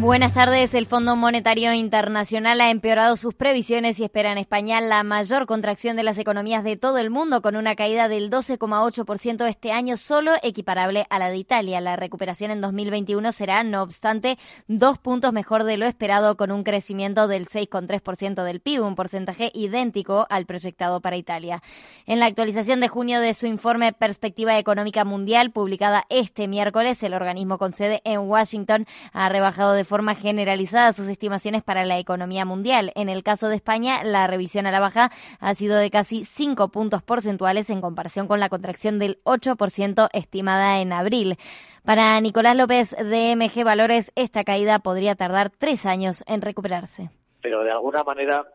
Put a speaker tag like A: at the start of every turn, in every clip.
A: Buenas tardes. El Fondo Monetario Internacional ha empeorado sus previsiones y espera en España la mayor contracción de las economías de todo el mundo, con una caída del 12,8% este año, solo equiparable a la de Italia. La recuperación en 2021 será, no obstante, dos puntos mejor de lo esperado, con un crecimiento del 6,3% del PIB, un porcentaje idéntico al proyectado para Italia. En la actualización de junio de su informe Perspectiva Económica Mundial, publicada este miércoles, el organismo con sede en Washington ha rebajado de forma generalizada sus estimaciones para la economía mundial. En el caso de España, la revisión a la baja ha sido de casi 5 puntos porcentuales en comparación con la contracción del 8% estimada en abril. Para Nicolás López de MG Valores, esta caída podría tardar tres años en recuperarse
B: pero de alguna manera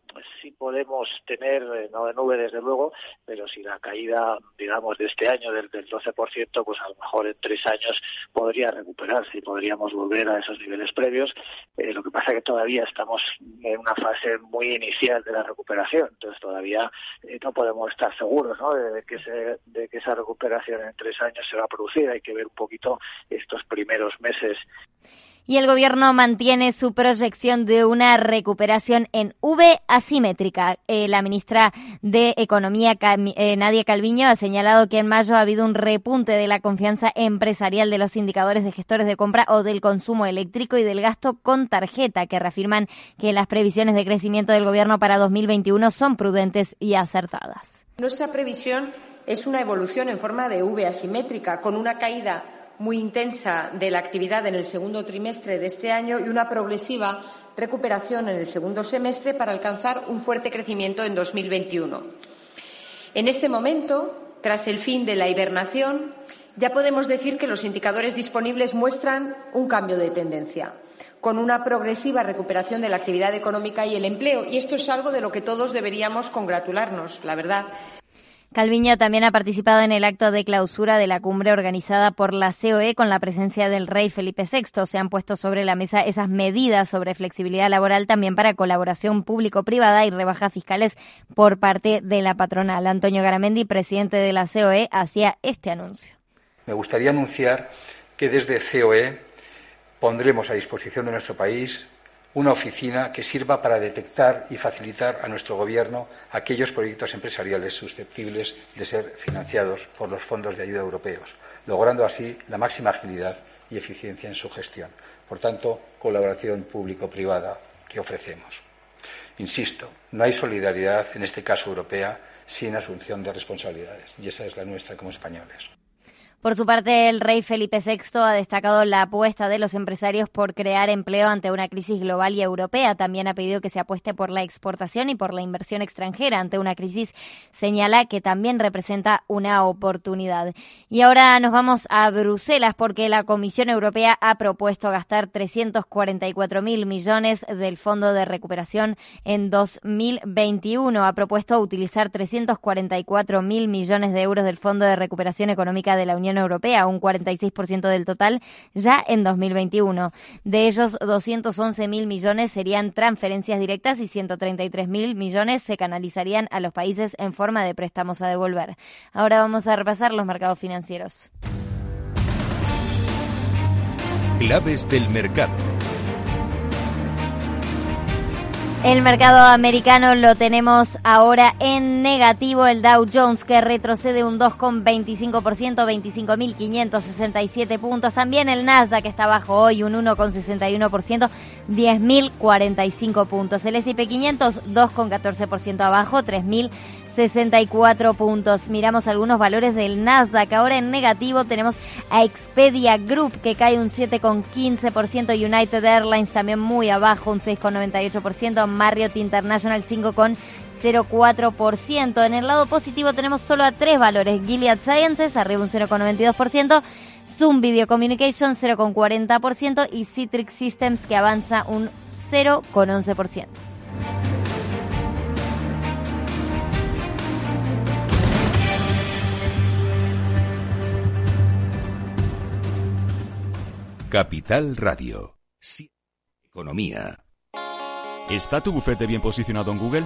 B: sí podemos tener, eh, no de nube desde luego, pero si la caída, digamos, de este año del, del 12%, pues a lo mejor en tres años podría recuperarse y podríamos volver a esos niveles previos. Eh, lo que pasa es que todavía estamos en una fase muy inicial de la recuperación, entonces todavía eh, no podemos estar seguros ¿no? de, que se, de que esa recuperación en tres años se va a producir. Hay que ver un poquito estos primeros meses
A: y el gobierno mantiene su proyección de una recuperación en V asimétrica. Eh, la ministra de Economía, eh, Nadia Calviño, ha señalado que en mayo ha habido un repunte de la confianza empresarial de los indicadores de gestores de compra o del consumo eléctrico y del gasto con tarjeta, que reafirman que las previsiones de crecimiento del gobierno para 2021 son prudentes y acertadas.
C: Nuestra previsión es una evolución en forma de V asimétrica, con una caída muy intensa de la actividad en el segundo trimestre de este año y una progresiva recuperación en el segundo semestre para alcanzar un fuerte crecimiento en 2021. En este momento, tras el fin de la hibernación, ya podemos decir que los indicadores disponibles muestran un cambio de tendencia, con una progresiva recuperación de la actividad económica y el empleo. Y esto es algo de lo que todos deberíamos congratularnos, la verdad.
A: Calviño también ha participado en el acto de clausura de la cumbre organizada por la COE con la presencia del rey Felipe VI. Se han puesto sobre la mesa esas medidas sobre flexibilidad laboral también para colaboración público-privada y rebajas fiscales por parte de la patronal. Antonio Garamendi, presidente de la COE, hacía este anuncio.
D: Me gustaría anunciar que desde COE pondremos a disposición de nuestro país una oficina que sirva para detectar y facilitar a nuestro Gobierno aquellos proyectos empresariales susceptibles de ser financiados por los fondos de ayuda europeos, logrando así la máxima agilidad y eficiencia en su gestión. Por tanto, colaboración público-privada que ofrecemos. Insisto, no hay solidaridad, en este caso europea, sin asunción de responsabilidades, y esa es la nuestra como españoles.
A: Por su parte, el rey Felipe VI ha destacado la apuesta de los empresarios por crear empleo ante una crisis global y europea. También ha pedido que se apueste por la exportación y por la inversión extranjera ante una crisis. Señala que también representa una oportunidad. Y ahora nos vamos a Bruselas porque la Comisión Europea ha propuesto gastar 344 mil millones del Fondo de Recuperación en 2021. Ha propuesto utilizar 344 mil millones de euros del Fondo de Recuperación Económica de la Unión Europea, un 46% del total ya en 2021. De ellos, 211 mil millones serían transferencias directas y 133 mil millones se canalizarían a los países en forma de préstamos a devolver. Ahora vamos a repasar los mercados financieros.
E: Claves del mercado.
A: El mercado americano lo tenemos ahora en negativo. El Dow Jones que retrocede un 2,25%, 25.567 puntos. También el Nasdaq que está bajo hoy un 1,61%, 10.045 puntos. El S&P 500 2,14% abajo, 3.000 64 puntos. Miramos algunos valores del Nasdaq. Ahora en negativo tenemos a Expedia Group que cae un 7,15%. United Airlines también muy abajo, un 6,98%. Marriott International 5,04%. En el lado positivo tenemos solo a tres valores. Gilead Sciences arriba un 0,92%. Zoom Video Communication 0,40% y Citrix Systems que avanza un 0,11%.
E: Capital Radio. Economía.
F: ¿Está tu bufete bien posicionado en Google?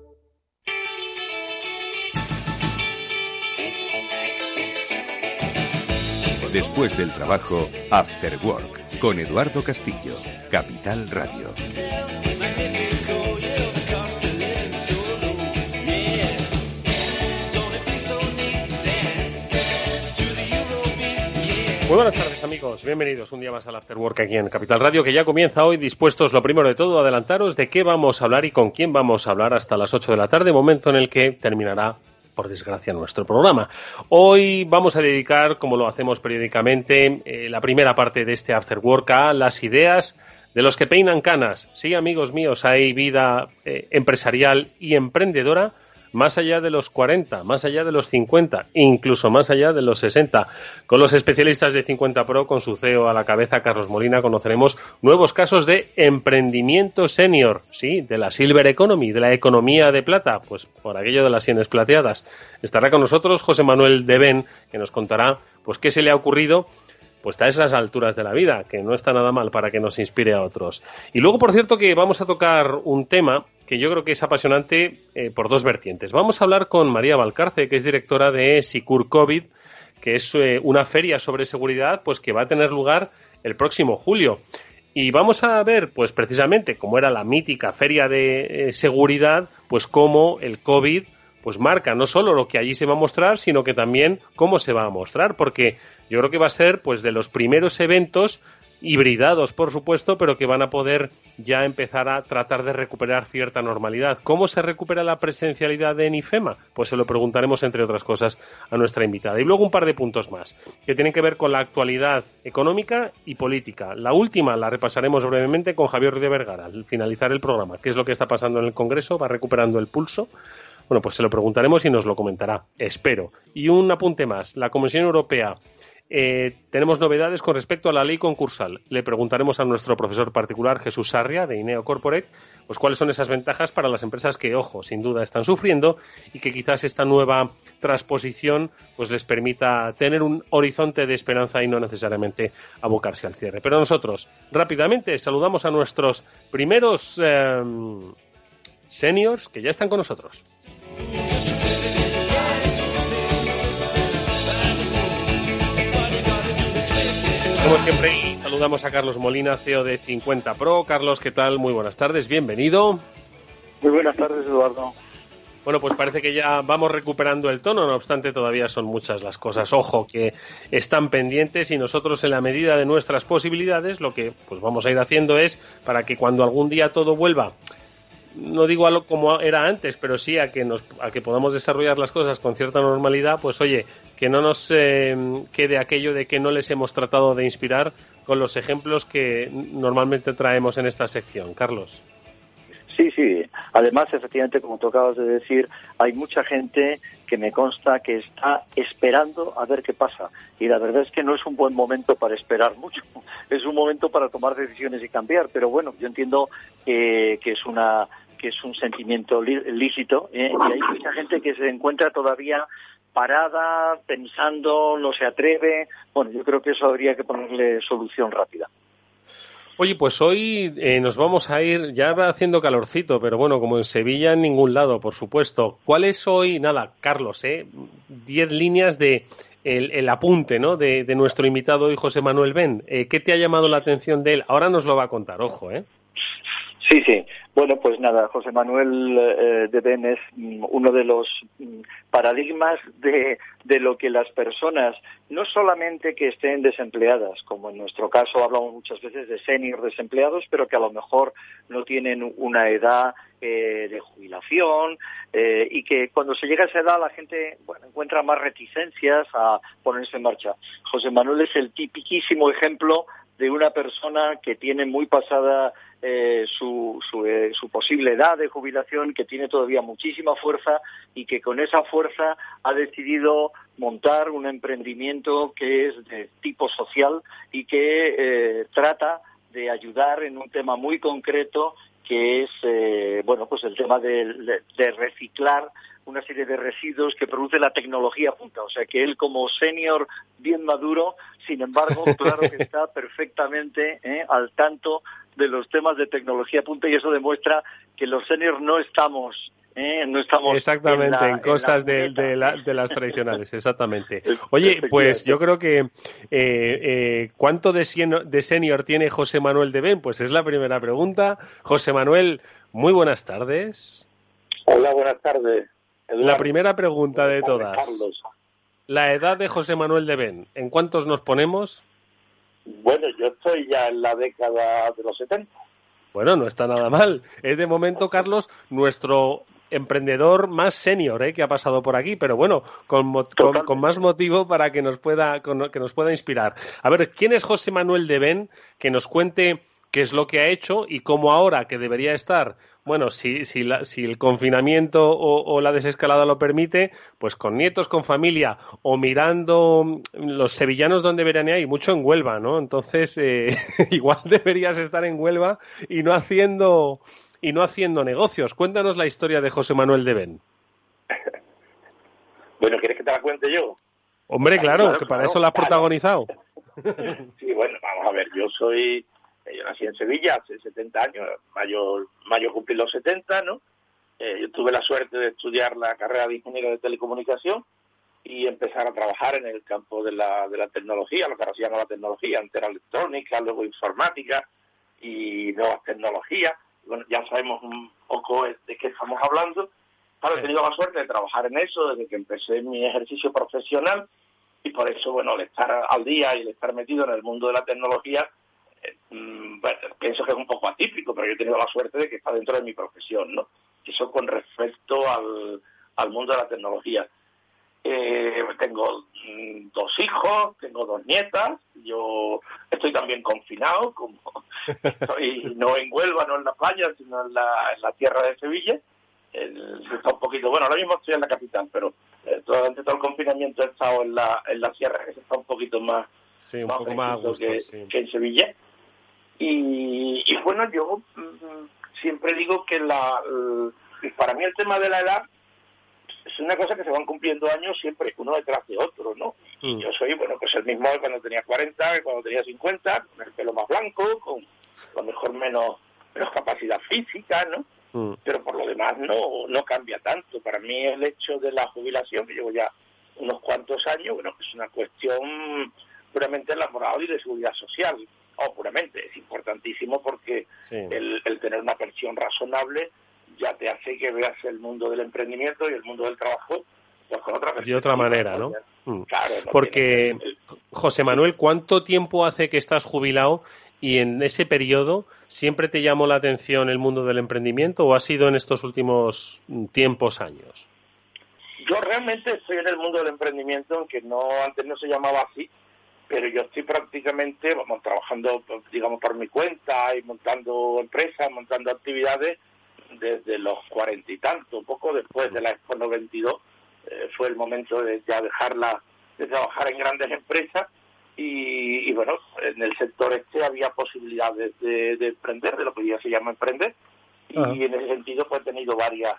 E: Después del trabajo, After Work, con Eduardo Castillo, Capital Radio.
G: Muy buenas tardes amigos, bienvenidos un día más al After Work aquí en Capital Radio que ya comienza hoy dispuestos lo primero de todo adelantaros de qué vamos a hablar y con quién vamos a hablar hasta las 8 de la tarde, momento en el que terminará por desgracia, nuestro programa. Hoy vamos a dedicar, como lo hacemos periódicamente, eh, la primera parte de este After Work a las ideas de los que peinan canas. Sí, amigos míos, hay vida eh, empresarial y emprendedora más allá de los 40, más allá de los 50, incluso más allá de los 60. Con los especialistas de 50 Pro, con su CEO a la cabeza, Carlos Molina, conoceremos nuevos casos de emprendimiento senior, sí, de la Silver Economy, de la economía de plata, pues por aquello de las sienes plateadas. Estará con nosotros José Manuel Deben, que nos contará pues qué se le ha ocurrido pues a esas alturas de la vida, que no está nada mal para que nos inspire a otros. Y luego, por cierto, que vamos a tocar un tema que yo creo que es apasionante eh, por dos vertientes. Vamos a hablar con María Valcarce, que es directora de Sicur COVID, que es eh, una feria sobre seguridad, pues que va a tener lugar el próximo julio. Y vamos a ver, pues precisamente, como era la mítica feria de eh, seguridad, pues cómo el COVID pues marca no solo lo que allí se va a mostrar, sino que también cómo se va a mostrar, porque yo creo que va a ser pues de los primeros eventos hibridados, por supuesto, pero que van a poder ya empezar a tratar de recuperar cierta normalidad. ¿Cómo se recupera la presencialidad de IFEMA? Pues se lo preguntaremos, entre otras cosas, a nuestra invitada. Y luego un par de puntos más, que tienen que ver con la actualidad económica y política. La última la repasaremos brevemente con Javier de Vergara, al finalizar el programa. ¿Qué es lo que está pasando en el Congreso? ¿Va recuperando el pulso? Bueno, pues se lo preguntaremos y nos lo comentará. Espero. Y un apunte más. La Comisión Europea eh, tenemos novedades con respecto a la ley concursal. Le preguntaremos a nuestro profesor particular, Jesús Sarria, de INEO Corporate, pues cuáles son esas ventajas para las empresas que, ojo, sin duda están sufriendo y que quizás esta nueva transposición pues les permita tener un horizonte de esperanza y no necesariamente abocarse al cierre. Pero nosotros, rápidamente, saludamos a nuestros primeros eh, seniors que ya están con nosotros. Como siempre, saludamos a Carlos Molina, CEO de 50 Pro. Carlos, ¿qué tal? Muy buenas tardes, bienvenido.
B: Muy buenas tardes, Eduardo.
G: Bueno, pues parece que ya vamos recuperando el tono, no obstante todavía son muchas las cosas, ojo, que están pendientes y nosotros en la medida de nuestras posibilidades lo que pues vamos a ir haciendo es para que cuando algún día todo vuelva no digo a lo como era antes, pero sí a que nos a que podamos desarrollar las cosas con cierta normalidad, pues oye, que no nos eh, quede aquello de que no les hemos tratado de inspirar con los ejemplos que normalmente traemos en esta sección, Carlos.
B: Sí, sí. Además, efectivamente, como tú acabas de decir, hay mucha gente que me consta que está esperando a ver qué pasa. Y la verdad es que no es un buen momento para esperar mucho. Es un momento para tomar decisiones y cambiar. Pero bueno, yo entiendo que es una que es un sentimiento lícito, ¿eh? y hay mucha gente que se encuentra todavía parada, pensando, no se atreve. Bueno, yo creo que eso habría que ponerle solución rápida.
G: Oye, pues hoy eh, nos vamos a ir, ya va haciendo calorcito, pero bueno, como en Sevilla en ningún lado, por supuesto. ¿Cuál es hoy, nada, Carlos, eh, diez líneas de el, apunte, ¿no? De, nuestro invitado hoy, José Manuel Ben. Eh, ¿Qué te ha llamado la atención de él? Ahora nos lo va a contar, ojo, ¿eh?
H: Sí, sí. Bueno, pues nada, José Manuel eh, de Ben es mm, uno de los mm, paradigmas de, de, lo que las personas, no solamente que estén desempleadas, como en nuestro caso hablamos muchas veces de senior desempleados, pero que a lo mejor no tienen una edad eh, de jubilación eh, y que cuando se llega a esa edad la gente bueno, encuentra más reticencias a ponerse en marcha. José Manuel es el tipiquísimo ejemplo de una persona que tiene muy pasada eh, su, eh, su, posible edad de jubilación, que tiene todavía muchísima fuerza y que con esa fuerza ha decidido montar un emprendimiento que es de tipo social y que eh, trata de ayudar en un tema muy concreto que es bueno pues el tema de reciclar una serie de residuos que produce la tecnología punta. O sea que él como senior bien maduro, sin embargo, claro que está perfectamente ¿eh? al tanto de los temas de tecnología punta y eso demuestra que los seniors no estamos ¿eh? no estamos
G: exactamente en, cosas de, las tradicionales exactamente oye pues yo creo que eh, cuánto de, de senior tiene José Manuel de Ben pues es la primera pregunta José Manuel muy buenas tardes
I: hola buenas tardes
G: la primera pregunta de todas. La edad de José Manuel de Ben, ¿en cuántos nos ponemos?
I: Bueno, yo estoy ya en la década de los 70.
G: Bueno, no está nada mal. Es de momento, Carlos, nuestro emprendedor más senior ¿eh? que ha pasado por aquí, pero bueno, con, con, más motivo para que nos pueda que nos pueda inspirar. A ver, ¿quién es José Manuel de Ben? Que nos cuente qué es lo que ha hecho y cómo ahora que debería estar bueno, si, si, si el confinamiento o, la desescalada lo permite, pues con nietos, con familia o mirando los sevillanos donde veranean y mucho en Huelva, ¿no? Entonces, eh, igual deberías estar en Huelva y no haciendo y no haciendo negocios. Cuéntanos la historia de José Manuel de Ben.
I: Bueno, ¿quieres que te la cuente yo?
G: Hombre, claro, que para eso la has protagonizado.
I: Sí, bueno, vamos a ver, yo soy yo nací en Sevilla hace 70 años, mayo, mayo cumplí los 70, ¿no? Eh, yo tuve la suerte de estudiar la carrera de ingeniero de telecomunicación y empezar a trabajar en el campo de la, de la tecnología, lo que ahora se llama la tecnología, antes era electrónica, luego informática y nuevas tecnologías. Bueno, ya sabemos un poco de qué estamos hablando. Claro, he tenido la suerte de trabajar en eso desde que empecé mi ejercicio profesional y por eso, bueno, el estar al día y el estar metido en el mundo de la tecnología bueno, pienso que es un poco atípico, pero yo he tenido la suerte de que está dentro de mi profesión, ¿no? Eso con respecto al, al mundo de la tecnología. Eh, tengo mm, dos hijos, tengo dos nietas, yo estoy también confinado, como estoy no en Huelva, no en la playa, sino en la, en la tierra de Sevilla. está un poquito, bueno, ahora mismo estoy en la capital, pero eh, durante todo el confinamiento he estado en la, en la sierra, que está un poquito más,
G: sí, un poco más
I: que, que en Sevilla. Y, bueno, yo mm, siempre digo que la, para mí el tema de la edad es una cosa que se van cumpliendo años siempre uno detrás de otro, ¿no? Y mm. yo soy, bueno, pues el mismo cuando tenía 40, que cuando tenía 50, con el pelo más blanco, con a lo mejor menos, menos capacidad física, ¿no? Mm. Pero por lo demás no, no cambia tanto. Para mí el hecho de la jubilación, que llevo ya unos cuantos años, bueno, es una cuestión puramente laboral y de seguridad social puramente, es importantísimo porque el, tener una pensión razonable ya te hace que veas el mundo del emprendimiento y el mundo del trabajo pues, con otra
G: De otra manera, ¿no? Mm. Claro, porque, José Manuel, ¿cuánto tiempo hace que estás jubilado y en ese periodo siempre te llamó la atención el mundo del emprendimiento o ha sido en estos últimos tiempos, años?
I: Yo realmente estoy en el mundo del emprendimiento, aunque no antes no se llamaba así, pero yo estoy prácticamente vamos, trabajando, digamos, por mi cuenta y montando empresas, montando actividades desde los cuarenta y tanto, poco después de la Expo 92, eh, fue el momento de ya dejarla, de trabajar en grandes empresas y, bueno, en el sector este había posibilidades de, emprender, de lo que ya se llama emprender, y en ese sentido pues he tenido varias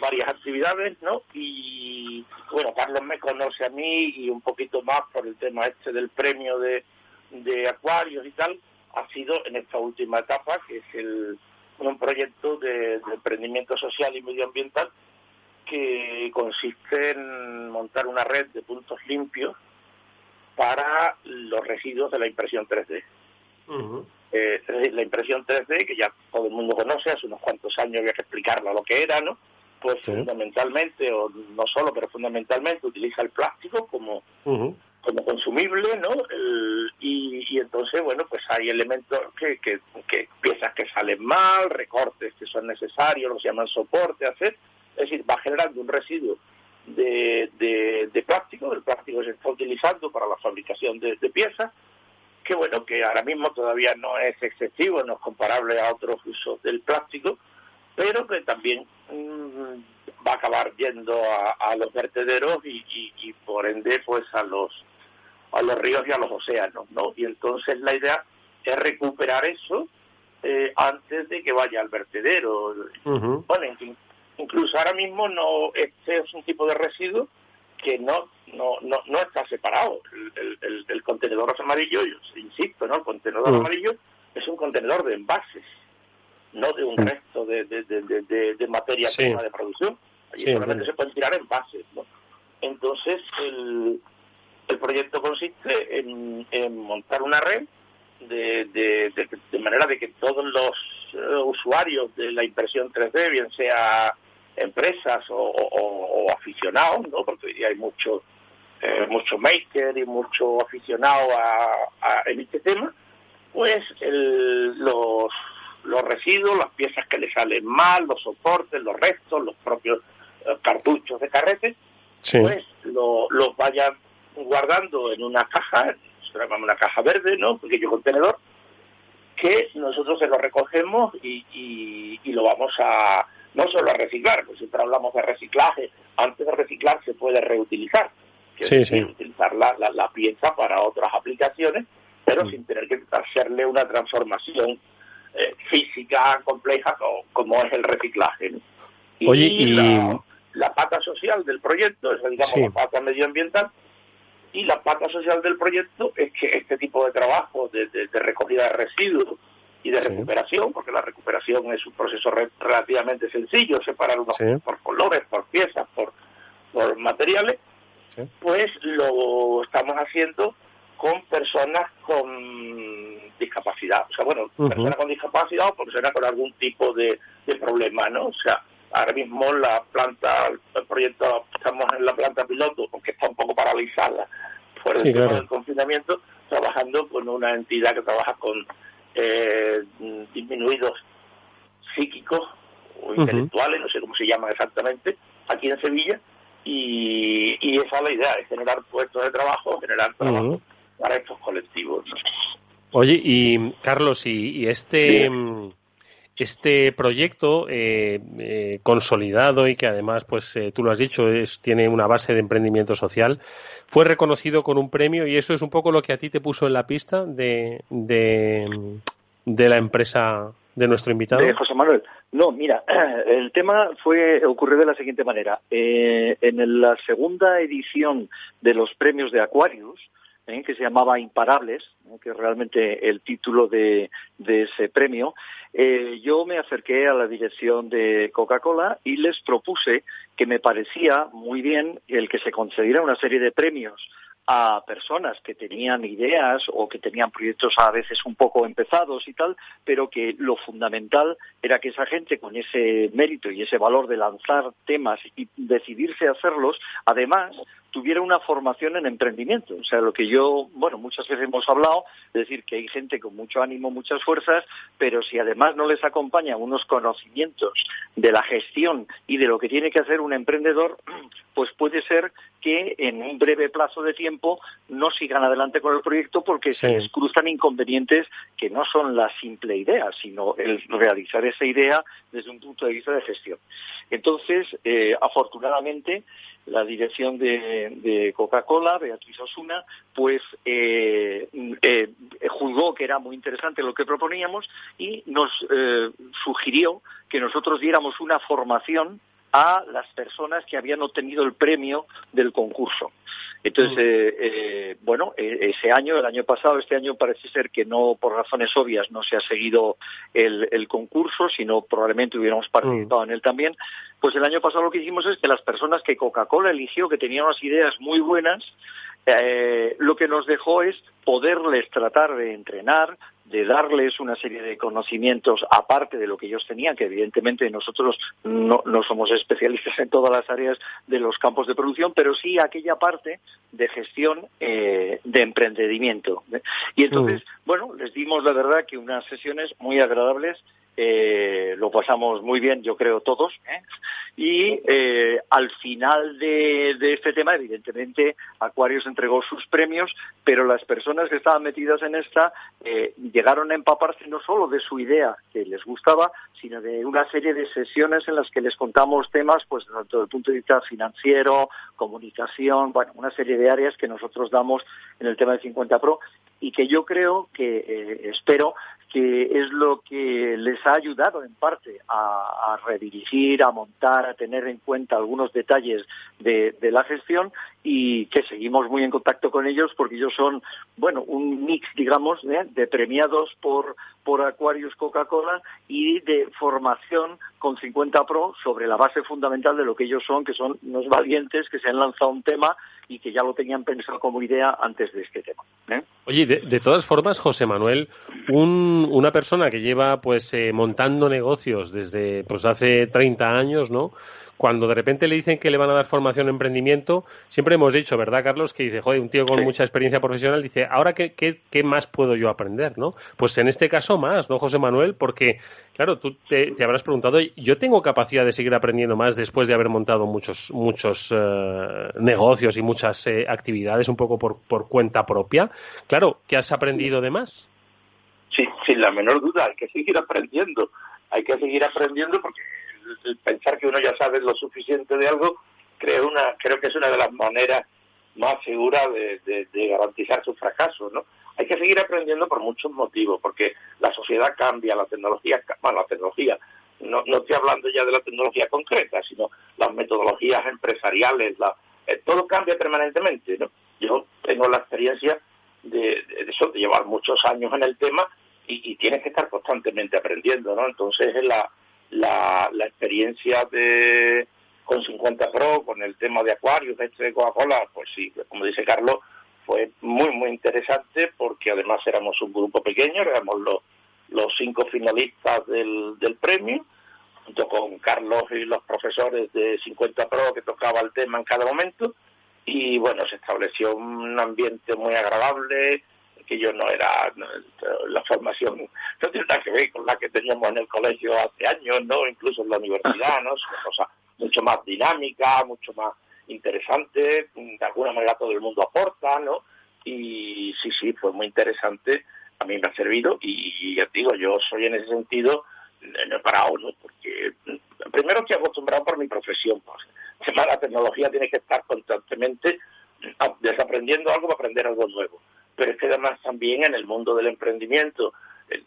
I: varias actividades, ¿no? Y bueno, Carlos me conoce a mí y un poquito más por el tema este del premio de, de acuarios y tal, ha sido en esta última etapa, que es el, un proyecto de, emprendimiento social y medioambiental que consiste en montar una red de puntos limpios para los residuos de la impresión 3D. Eh, la impresión 3D, que ya todo el mundo conoce, hace unos cuantos años había que explicarlo lo que era, ¿no? Pues fundamentalmente, o no solo, pero fundamentalmente utiliza el plástico como, como consumible, ¿no? y, entonces, bueno, pues hay elementos que, que, que, piezas que salen mal, recortes que son necesarios, los llaman soporte, hacer, es decir, va generando un residuo de, de, plástico, el plástico se está utilizando para la fabricación de, piezas, que bueno, que ahora mismo todavía no es excesivo, no es comparable a otros usos del plástico, pero que también mm, va a acabar yendo a, los vertederos y, y, por ende pues a los a los ríos y a los océanos, ¿no? Y entonces la idea es recuperar eso eh, antes de que vaya al vertedero. Bueno, incluso ahora mismo no este es un tipo de residuo que no no no, no está separado. El, el, contenedor amarillo, yo insisto, ¿no? El contenedor amarillo es un contenedor de envases, no de un resto de, de, de, de materia prima de producción. Allí solamente se pueden tirar envases, ¿no? Entonces, el, el proyecto consiste en, montar una red de, de, manera de que todos los eh, usuarios de la impresión 3D, bien sea empresas o, aficionados, ¿no? porque hoy día hay mucho, eh, mucho maker y mucho aficionado a, en este tema, pues los, los residuos, las piezas que le salen mal, los soportes, los restos, los propios eh, cartuchos de carrete, pues los vayan guardando en una caja, una caja verde, ¿no? Pequeño contenedor, que nosotros se lo recogemos y, y, lo vamos a, no solo a reciclar, pues siempre hablamos de reciclaje, antes de reciclar se puede reutilizar, que es utilizar la, la, pieza para otras aplicaciones, pero mm. sin tener que hacerle una transformación eh, física compleja como, es el reciclaje.
G: Oye, y,
I: La, pata social del proyecto, es digamos la pata medioambiental, y la pata social del proyecto es que este tipo de trabajo de, recogida de residuos y de recuperación, porque la recuperación es un proceso relativamente sencillo, separar unos por colores, por piezas, por, por materiales, pues lo estamos haciendo con personas con discapacidad. O sea, bueno, personas con discapacidad o personas con algún tipo de, de problema, ¿no? O sea, Ahora mismo la planta, el proyecto, estamos en la planta piloto porque está un poco paralizada por el tema del confinamiento, trabajando con una entidad que trabaja con eh, disminuidos psíquicos o intelectuales, no sé cómo se llaman exactamente, aquí en Sevilla, y, y esa es la idea, es generar puestos de trabajo, generar trabajo para estos colectivos.
G: Oye, y Carlos, y, este este proyecto eh, eh, consolidado y que además, pues eh, tú lo has dicho, es, tiene una base de emprendimiento social, fue reconocido con un premio y eso es un poco lo que a ti te puso en la pista de, de, la empresa de nuestro invitado.
H: José Manuel. No, mira, el tema fue ocurrió de la siguiente manera. en la segunda edición de los premios de Aquarius, que se llamaba Imparables, que es realmente el título de, ese premio, eh, yo me acerqué a la dirección de Coca-Cola y les propuse que me parecía muy bien el que se concediera una serie de premios a personas que tenían ideas o que tenían proyectos a veces un poco empezados y tal, pero que lo fundamental era que esa gente con ese mérito y ese valor de lanzar temas y decidirse a hacerlos, además tuviera una formación en emprendimiento. O sea, lo que yo, bueno, muchas veces hemos hablado, es decir, que hay gente con mucho ánimo, muchas fuerzas, pero si además no les acompañan unos conocimientos de la gestión y de lo que tiene que hacer un emprendedor, pues puede ser que en un breve plazo de tiempo no sigan adelante con el proyecto porque se les cruzan inconvenientes que no son la simple idea, sino el realizar esa idea desde un punto de vista de gestión. Entonces, eh, afortunadamente, la dirección de, Coca-Cola, Beatriz Osuna, pues eh, eh, juzgó que era muy interesante lo que proponíamos y nos sugirió que nosotros diéramos una formación a las personas que habían obtenido el premio del concurso. Entonces, mm. eh, eh, bueno, e, ese año, el año pasado, este año parece ser que no, por razones obvias, no se ha seguido el, concurso, sino probablemente hubiéramos participado mm. en él también. Pues el año pasado lo que hicimos es que las personas que Coca-Cola eligió, que tenían unas ideas muy buenas, eh, lo que nos dejó es poderles tratar de entrenar, de darles una serie de conocimientos aparte de lo que ellos tenían, que evidentemente nosotros no, somos especialistas en todas las áreas de los campos de producción, pero sí aquella parte de gestión eh, de emprendimiento. Y entonces, mm. bueno, les dimos la verdad que unas sesiones muy agradables eh, lo pasamos muy bien, yo creo, todos. ¿eh? Y eh, al final de, este tema, evidentemente, Aquarius entregó sus premios, pero las personas que estaban metidas en esta llegaron a empaparse no solo de su idea que les gustaba, sino de una serie de sesiones en las que les contamos temas, pues desde el punto de vista financiero, comunicación, bueno, una serie de áreas que nosotros damos en el tema de 50 Pro y que yo creo que espero que es lo que les ha ayudado en parte a, redirigir, a montar, a tener en cuenta algunos detalles de, la gestión y que seguimos muy en contacto con ellos porque ellos son, bueno, un mix, digamos, de premiados por, por Aquarius Coca-Cola y de formación con 50 Pro sobre la base fundamental de lo que ellos son, que son unos valientes que se han lanzado un tema y que ya lo tenían pensado como idea antes de este tema. ¿eh?
G: Oye, de, todas formas, José Manuel, una persona que lleva pues eh, montando negocios desde pues hace 30 años, ¿no? Cuando de repente le dicen que le van a dar formación en emprendimiento, siempre hemos dicho, ¿verdad, Carlos? Que dice, joder, un tío con mucha experiencia profesional dice, ¿ahora qué, qué, qué, más puedo yo aprender, no? Pues en este caso más, ¿no, José Manuel? Porque, claro, tú te, habrás preguntado, ¿yo tengo capacidad de seguir aprendiendo más después de haber montado muchos, muchos eh, negocios y muchas eh, actividades un poco por, por cuenta propia? Claro, ¿qué has aprendido de más?
I: Sí, sin la menor duda, hay que seguir aprendiendo. Hay que seguir aprendiendo porque el pensar que uno ya sabe lo suficiente de algo, creo, una, creo que es una de las maneras más seguras de, garantizar su fracaso, ¿no? Hay que seguir aprendiendo por muchos motivos, porque la sociedad cambia, la tecnología, bueno, la tecnología, no, no estoy hablando ya de la tecnología concreta, sino las metodologías empresariales, la, eh, todo cambia permanentemente, ¿no? Yo tengo la experiencia de, eso, de llevar muchos años en el tema y, y, tienes que estar constantemente aprendiendo, ¿no? Entonces, es la, la, la experiencia de con 50 Pro, con el tema de Aquarius, de este Coca-Cola, pues sí, como dice Carlos, fue muy, muy interesante porque además éramos un grupo pequeño, éramos los, los cinco finalistas del, del premio, junto con Carlos y los profesores de 50 Pro que tocaba el tema en cada momento, y bueno, se estableció un ambiente muy agradable, que yo no era la formación no tiene nada que ver con la que teníamos en el colegio hace años no incluso en la universidad no es una cosa mucho más dinámica mucho más interesante de alguna manera todo el mundo aporta no y sí sí fue muy interesante a mí me ha servido y ya digo yo soy en ese sentido no he parado no porque primero estoy acostumbrado por mi profesión pues la tecnología tiene que estar constantemente desaprendiendo algo para aprender algo nuevo pero es que además también en el mundo del emprendimiento eh,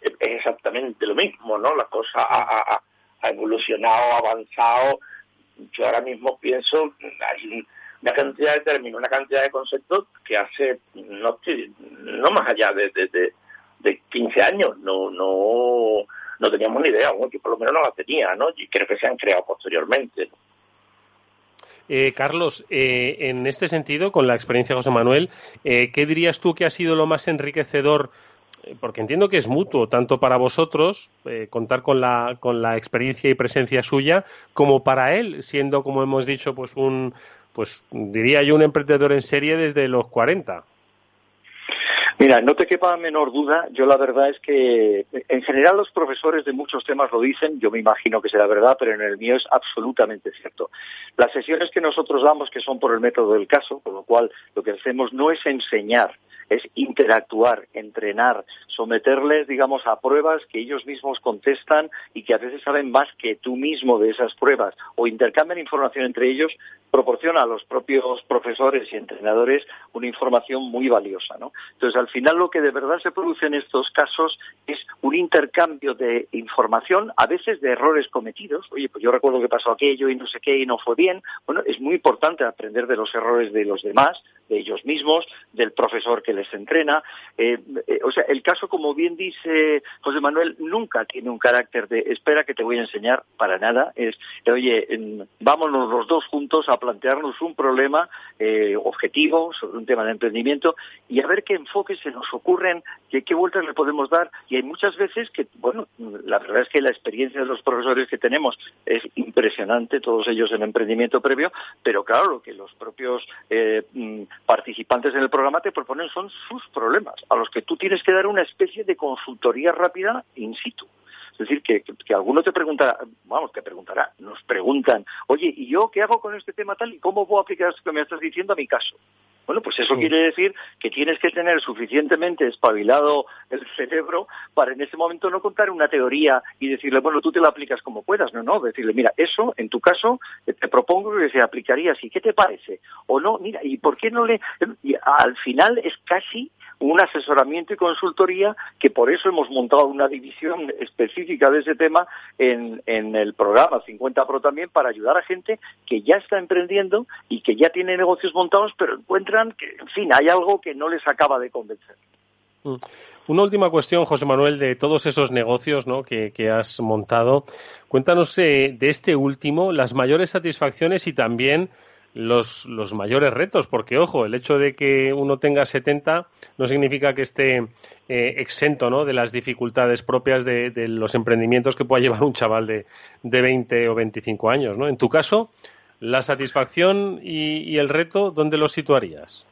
I: es exactamente lo mismo, ¿no? La cosa ha, evolucionado, ha avanzado. Yo ahora mismo pienso, hay una cantidad de términos, una cantidad de conceptos que hace no, no más allá de, de, de, 15 años no no no teníamos ni idea, que por lo menos no la tenía, ¿no? Y creo que se han creado posteriormente.
G: Eh, Carlos, eh, en este sentido, con la experiencia de José Manuel, eh, ¿qué dirías tú que ha sido lo más enriquecedor? Porque entiendo que es mutuo, tanto para vosotros, contar con la, con la experiencia y presencia suya, como para él, siendo, como hemos dicho, pues un, pues diría yo, un emprendedor en serie desde los 40.
H: Mira, no te quepa menor duda, yo la verdad es que en general los profesores de muchos temas lo dicen, yo me imagino que será verdad, pero en el mío es absolutamente cierto. Las sesiones que nosotros damos, que son por el método del caso, con lo cual lo que hacemos no es enseñar es interactuar, entrenar, someterles, digamos, a pruebas que ellos mismos contestan y que a veces saben más que tú mismo de esas pruebas o intercambian información entre ellos, proporciona a los propios profesores y entrenadores una información muy valiosa. ¿no? Entonces, al final lo que de verdad se produce en estos casos es un intercambio de información, a veces de errores cometidos. Oye, pues yo recuerdo que pasó aquello y no sé qué y no fue bien. Bueno, es muy importante aprender de los errores de los demás, de ellos mismos, del profesor que les entrena. Eh, eh, o sea, el caso, como bien dice José Manuel, nunca tiene un carácter de espera que te voy a enseñar para nada. Es, oye, vámonos los dos juntos a plantearnos un problema eh, objetivo sobre un tema de emprendimiento y a ver qué enfoques se nos ocurren, qué, qué vueltas le podemos dar. Y hay muchas veces que, bueno, la verdad es que la experiencia de los profesores que tenemos es impresionante, todos ellos en emprendimiento previo, pero claro, lo que los propios eh, mm, participantes en el programa te proponen son sus problemas, a los que tú tienes que dar una especie de consultoría rápida in situ. Es decir, que, que, alguno te preguntará, vamos, te preguntará, nos preguntan, oye, ¿y yo qué hago con este tema tal y cómo puedo aplicar esto que me estás diciendo a mi caso? Bueno, pues eso quiere decir que tienes que tener suficientemente espabilado el cerebro para en ese momento no contar una teoría y decirle, bueno, tú te la aplicas como puedas. No, no, decirle, mira, eso en tu caso eh, te propongo que se aplicaría así. ¿Qué te parece? O no, mira, ¿y por qué no le...? Y al final es casi un asesoramiento y consultoría que por eso hemos montado una división específica de ese tema en, en el programa 50 Pro también para ayudar a gente que ya está emprendiendo y que ya tiene negocios montados pero encuentran que, en fin, hay algo que no les acaba de convencer.
G: Mm. Una última cuestión, José Manuel, de todos esos negocios ¿no? que, que, has montado. Cuéntanos eh, de este último, las mayores satisfacciones y también los, los mayores retos, porque ojo, el hecho de que uno tenga 70 no significa que esté eh, exento ¿no? de las dificultades propias de, los emprendimientos que pueda llevar un chaval de, de 20 o 25 años. ¿no? En tu caso, la satisfacción y, el reto, ¿dónde los situarías?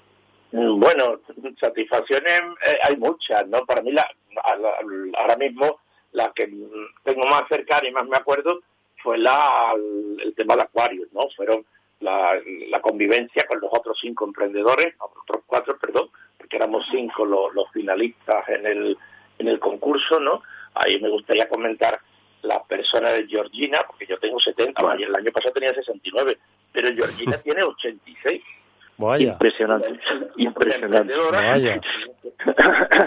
I: Bueno, satisfacciones eh, hay muchas, ¿no? Para mí, la, ahora mismo, la que tengo más cercana y más me acuerdo fue la, el, el tema de acuarios, ¿no? Fueron la, la, convivencia con los otros cinco emprendedores, otros cuatro, perdón, porque éramos cinco los, los finalistas en el, en el concurso, ¿no? Ahí me gustaría comentar la persona de Georgina, porque yo tengo 70, y el año pasado tenía 69, pero Georgina tiene 86.
G: Vaya.
H: Impresionante, impresionante.
G: Vaya.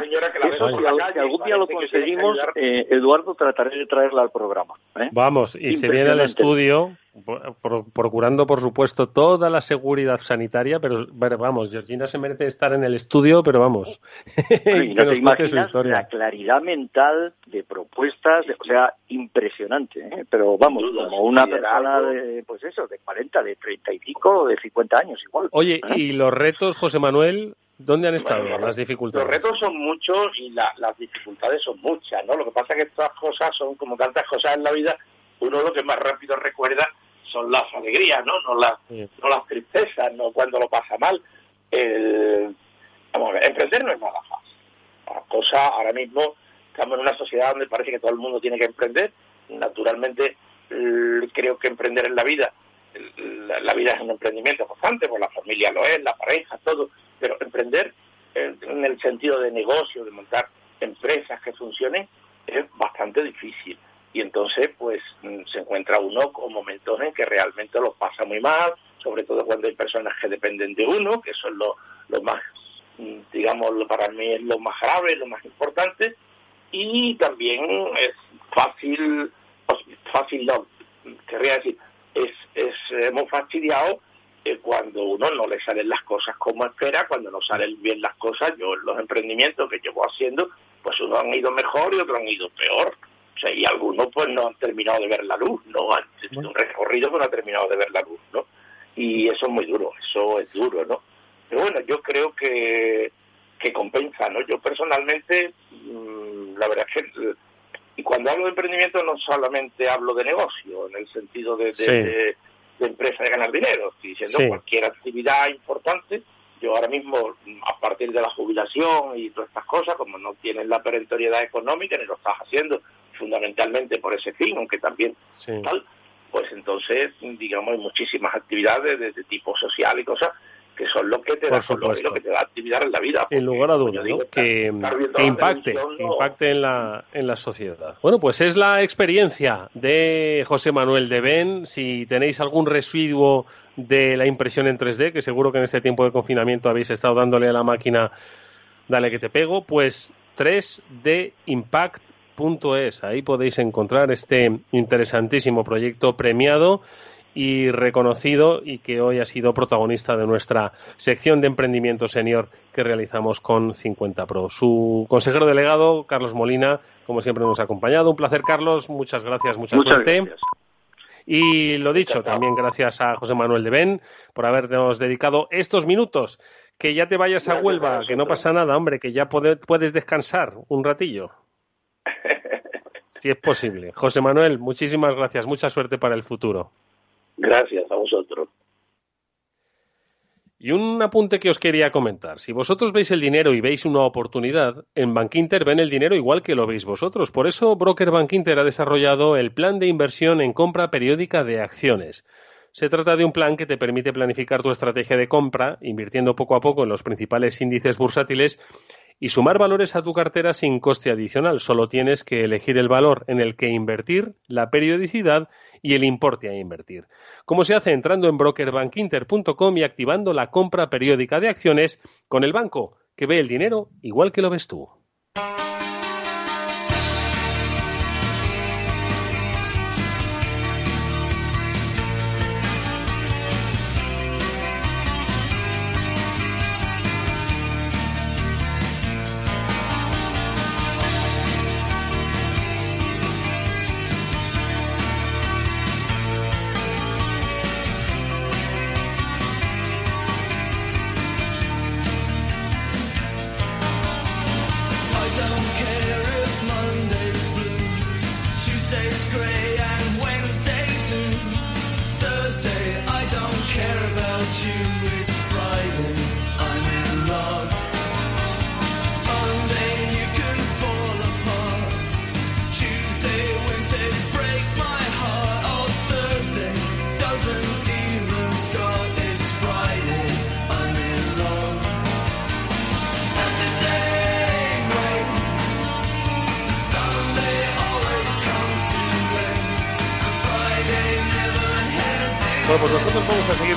I: Señora que la
H: Eso,
I: calle,
H: si algún día lo conseguimos, eh, Eduardo, trataré de traerla al programa. ¿eh?
G: Vamos, y se viene al estudio procurando, por supuesto, toda la seguridad sanitaria, pero vamos, Georgina se merece estar en el estudio, pero vamos,
H: bueno, y no te imaginas la claridad mental de propuestas, de, o sea, impresionante, ¿eh? pero vamos, como una persona de, pues eso, de 40, de 35, de 50 años igual.
G: Oye,
H: ¿eh?
G: ¿y los retos, José Manuel, dónde han estado bueno, las dificultades?
I: Los retos son muchos y la, las dificultades son muchas, ¿no? Lo que pasa es que estas cosas son como tantas cosas en la vida, uno lo que más rápido recuerda son las alegrías, ¿no? No, la, sí. no las tristezas, no cuando lo pasa mal. El, vamos, emprender no es nada fácil. La cosa, ahora mismo, estamos en una sociedad donde parece que todo el mundo tiene que emprender. Naturalmente, creo que emprender en la vida, la, la vida es un emprendimiento constante, pues la familia lo es, la pareja, todo, pero emprender en el sentido de negocio, de montar empresas que funcionen, es bastante difícil y entonces pues se encuentra uno con momentos en que realmente lo pasa muy mal, sobre todo cuando hay personas que dependen de uno, que eso es lo, más, digamos, para mí es lo más grave, lo más importante, y también es fácil, fácil no, querría decir, es, es muy fastidiado eh, cuando uno no le salen las cosas como espera, cuando no salen bien las cosas, yo los emprendimientos que llevo haciendo, pues unos han ido mejor y otros han ido peor. O sea, y algunos pues no han terminado de ver la luz, ¿no? Han bueno. un recorrido pero no han terminado de ver la luz, ¿no? Y eso es muy duro, eso es duro, ¿no? Pero bueno, yo creo que, que compensa, ¿no? Yo personalmente, mmm, la verdad es que, y cuando hablo de emprendimiento no solamente hablo de negocio, en el sentido de, de, sí. de, de empresa de ganar dinero, estoy diciendo sí. cualquier actividad importante, yo ahora mismo, a partir de la jubilación y todas estas cosas, como no tienes la perentoriedad económica ni lo estás haciendo fundamentalmente por ese fin, aunque también
G: sí.
I: tal, pues entonces, digamos, hay muchísimas actividades de, de, tipo social y cosas que son los que te dan lo que te da actividad en la vida.
G: Sin lugar a dudas, que, impacte, que impacte en la, en la sociedad. Bueno, pues es la experiencia de José Manuel de Ben. Si tenéis algún residuo de la impresión en 3D, que seguro que en este tiempo de confinamiento habéis estado dándole a la máquina, dale que te pego, pues 3dimpact.es. Ahí podéis encontrar este interesantísimo proyecto premiado y reconocido y que hoy ha sido protagonista de nuestra sección de emprendimiento senior que realizamos con 50 Pro. Su consejero delegado, Carlos Molina, como siempre nos ha acompañado. Un placer, Carlos. Muchas gracias, mucha suerte. Y lo dicho, también gracias a José Manuel de Ben por habernos dedicado estos minutos. Que ya te vayas a Huelva, que no pasa nada, hombre, que ya puedes descansar un ratillo. Si es posible. José Manuel, muchísimas gracias. Mucha suerte para el futuro.
I: Gracias a vosotros.
G: Y un apunte que os quería comentar. Si vosotros veis el dinero y veis una oportunidad, en Bankinter ven el dinero igual que lo veis vosotros. Por eso Broker Bankinter ha desarrollado el plan de inversión en compra periódica de acciones. Se trata de un plan que te permite planificar tu estrategia de compra, invirtiendo poco a poco en los principales índices bursátiles y sumar valores a tu cartera sin coste adicional. Solo tienes que elegir el valor en el que invertir, la periodicidad y el importe a invertir. ¿Cómo se hace? Entrando en brokerbankinter.com y activando la compra periódica de acciones con el banco, que ve el dinero igual que lo ves tú.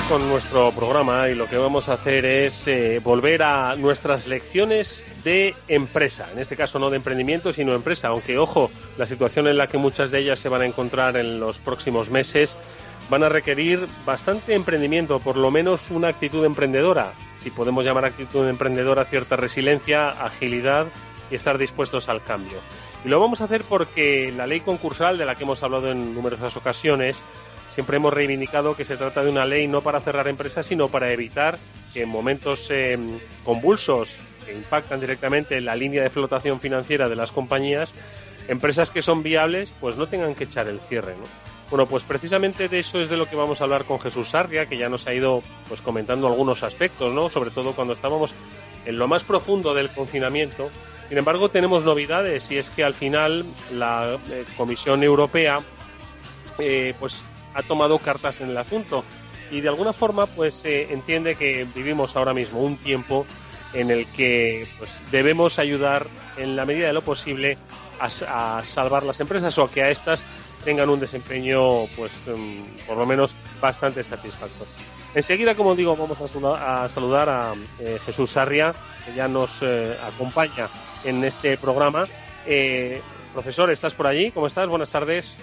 G: Con nuestro programa y lo que vamos a hacer es eh, volver a nuestras lecciones de empresa, en este caso no de emprendimiento, sino empresa, aunque ojo, la situación en la que muchas de ellas se van a encontrar en los próximos meses van a requerir bastante emprendimiento, por lo menos una actitud emprendedora, si podemos llamar actitud emprendedora cierta resiliencia, agilidad y estar dispuestos al cambio. Y lo vamos a hacer porque la ley concursal, de la que hemos hablado en numerosas ocasiones, siempre hemos reivindicado que se trata de una ley no para cerrar empresas, sino para evitar que en momentos em, convulsos que impactan directamente en la línea de flotación financiera de las compañías, empresas que son viables pues no tengan que echar el cierre. Bueno, pues precisamente de eso es de lo que vamos a hablar con Jesús Sarria, que ya nos ha ido pues comentando algunos aspectos, ¿no? Sobre todo cuando estábamos en lo más profundo del confinamiento. Sin embargo, tenemos novedades y es que al final la eh, Comisión Europea eh, pues ha tomado cartas en el asunto y de alguna forma pues entiende que vivimos ahora mismo un tiempo en el que pues debemos ayudar en la medida de lo posible a, salvar las empresas o a que a estas tengan un desempeño pues mm, por lo menos bastante satisfactorio. Enseguida, como digo, vamos a, saludar a eh, Jesús Sarria, que ya nos eh, acompaña en este programa. Eh, profesor, ¿estás por allí? ¿Cómo estás? Buenas tardes.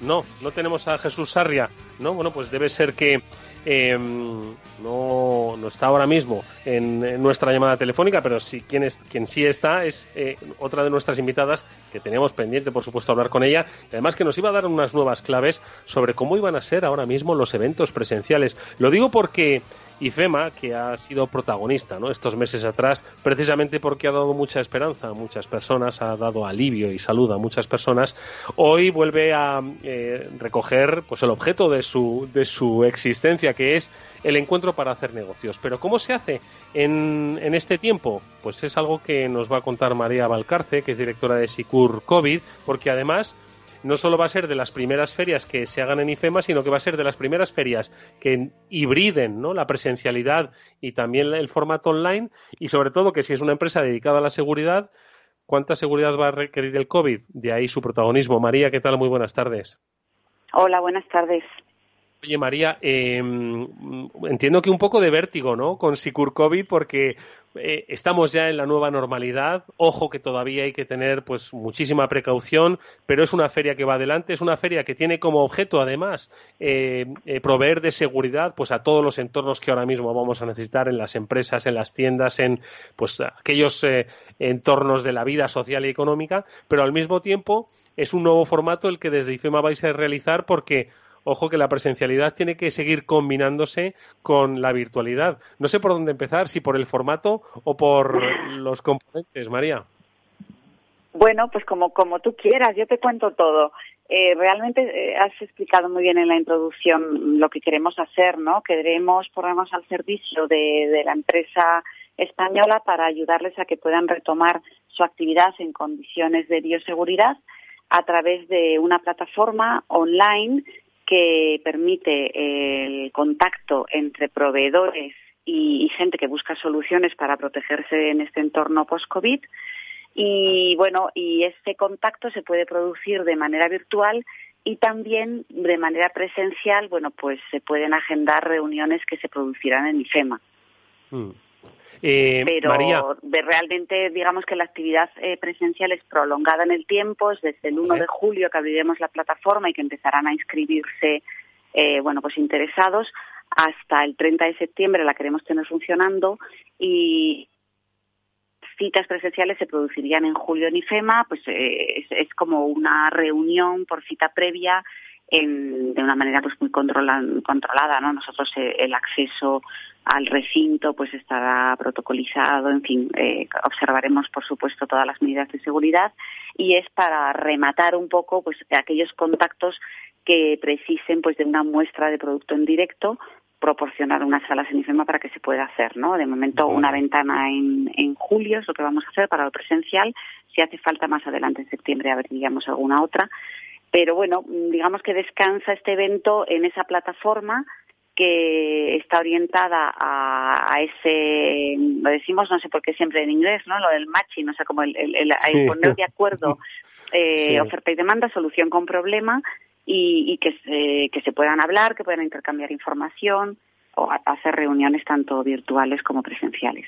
G: No, no tenemos a Jesús Sarria, ¿no? Bueno, pues debe ser que em, no, no, está ahora mismo en, nuestra llamada telefónica, pero sí, quien, es, quien sí está es eh, otra de nuestras invitadas que teníamos pendiente, por supuesto, hablar con ella, además que nos iba a dar unas nuevas claves sobre cómo iban a ser ahora mismo los eventos presenciales. Lo digo porque y FEMA, que ha sido protagonista estos meses atrás, precisamente porque ha dado mucha esperanza a muchas personas, ha dado alivio y salud a muchas personas, hoy vuelve a eh, recoger pues, el objeto de su, de su existencia, que es el encuentro para hacer negocios. Pero ¿cómo se hace en, en este tiempo? Pues es algo que nos va a contar María Valcarce, que es directora de Sicur COVID, porque además no solo va a ser de las primeras ferias que se hagan en IFEMA, sino que va a ser de las primeras ferias que hibriden ¿no? la presencialidad y también el formato online y sobre todo que si es una empresa dedicada a la seguridad, ¿cuánta seguridad va a requerir el COVID? De ahí su protagonismo. María, ¿qué tal? Muy buenas tardes.
J: Hola, buenas tardes.
G: Oye, María, em, entiendo que un poco de vértigo, ¿no? Con Sicur COVID, porque eh, estamos ya en la nueva normalidad. Ojo que todavía hay que tener pues muchísima precaución, pero es una feria que va adelante, es una feria que tiene como objeto además eh, eh, proveer de seguridad pues a todos los entornos que ahora mismo vamos a necesitar en las empresas, en las tiendas, en pues aquellos entornos de la vida social y económica, pero al mismo tiempo es un nuevo formato el que desde IFEMA vais a realizar porque ojo que la presencialidad tiene que seguir combinándose con la virtualidad. No sé por dónde empezar, si por el formato o por los componentes, María.
J: Bueno, pues como, como tú quieras, yo te cuento todo. Eh, realmente eh, has explicado muy bien en la introducción lo que queremos hacer, ¿no? Queremos ponernos al servicio de, de la empresa española para ayudarles a que puedan retomar su actividad en condiciones de bioseguridad a través de una plataforma online que permite el contacto entre proveedores y, gente que busca soluciones para protegerse en este entorno post-COVID. Y bueno, y este contacto se puede producir de manera virtual y también de manera presencial, bueno, pues se pueden agendar reuniones que se producirán en IFEMA. Mm. Eh, Pero realmente, digamos que la actividad eh, presencial es prolongada en el tiempo, es desde el 1 de julio que abriremos la plataforma y que empezarán a inscribirse, eh, bueno, pues interesados, hasta el 30 de septiembre la queremos tener funcionando y citas presenciales se producirían en julio en IFEMA, pues es, como una reunión por cita previa en, de una manera pues muy controlada, ¿no? Nosotros el acceso al recinto pues estará protocolizado, en fin, eh, observaremos por supuesto todas las medidas de seguridad y es para rematar un poco pues aquellos contactos que precisen pues de una muestra de producto en directo proporcionar unas salas en IFEMA para que se pueda hacer, ¿no? De momento una ventana en, en julio es lo que vamos a hacer para lo presencial. Si hace falta más adelante en septiembre abriríamos alguna otra. Pero bueno, digamos que descansa este evento en esa plataforma que está orientada a, ese, lo decimos, no sé por qué siempre en inglés, ¿no? Lo del matching, o sea, como el, poner de acuerdo eh, oferta y demanda, solución con problema y, que, se, que se puedan hablar, que puedan intercambiar información o hacer reuniones tanto virtuales como presenciales.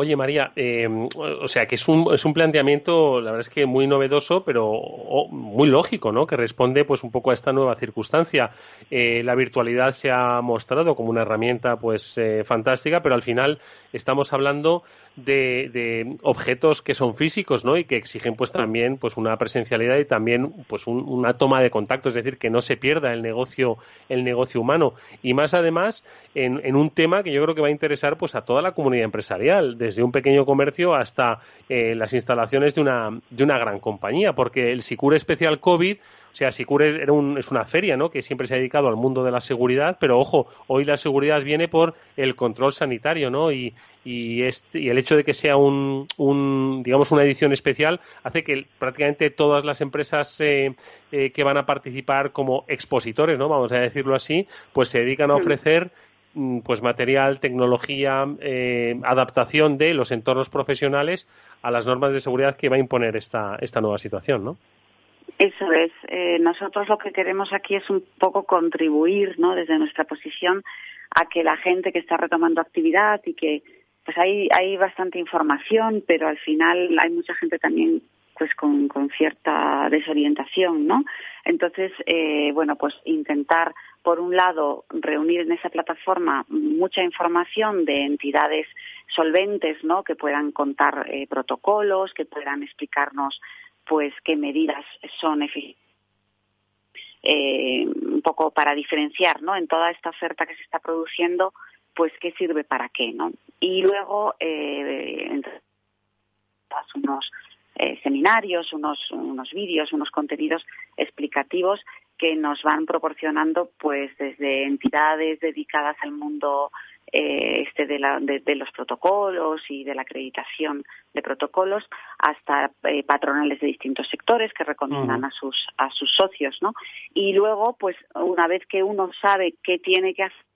G: Oye, María, eh, o sea que es un, es un planteamiento, la verdad es que muy novedoso, pero muy lógico, ¿no? Que responde pues un poco a esta nueva circunstancia. Eh, la virtualidad se ha mostrado como una herramienta pues eh, fantástica, pero al final estamos hablando de, objetos que son físicos, ¿no? Y que exigen pues también pues una presencialidad y también pues una toma de contacto, es decir, que no se pierda el negocio, el negocio humano. Y más además en, en un tema que yo creo que va a interesar pues a toda la comunidad empresarial, desde un pequeño comercio hasta eh, las instalaciones de una, de una gran compañía, porque el Sicure Especial COVID o sea, Sicure era es una feria, ¿no? Que siempre se ha dedicado al mundo de la seguridad, pero ojo, hoy la seguridad viene por el control sanitario, ¿no? Y, y, este, y el hecho de que sea un, un, digamos, una edición especial hace que prácticamente todas las empresas eh, eh, que van a participar como expositores, ¿no? Vamos a decirlo así, pues se dedican a ofrecer mm, pues material, tecnología, eh, adaptación de los entornos profesionales a las normas de seguridad que va a imponer esta, esta nueva situación, ¿no?
J: Eso es. Eh, nosotros lo que queremos aquí es un poco contribuir, ¿no? Desde nuestra posición a que la gente que está retomando actividad y que pues hay, hay bastante información, pero al final hay mucha gente también pues con, cierta desorientación, ¿no? Entonces, eh, bueno, pues intentar, por un lado, reunir en esa plataforma mucha información de entidades solventes, ¿no? Que puedan contar eh, protocolos, que puedan explicarnos pues qué medidas son eficaces. Eh, un poco para diferenciar, ¿no? En toda esta oferta que se está produciendo, pues qué sirve para qué, ¿no? Y luego, eh, unos eh, seminarios, unos, unos vídeos, unos contenidos explicativos que nos van proporcionando, pues desde entidades dedicadas al mundo eh, este de, la, de, los protocolos y de la acreditación de protocolos hasta eh, patronales de distintos sectores que recomiendan a sus a sus socios, ¿no? Y luego, pues una vez que uno sabe qué tiene que hacer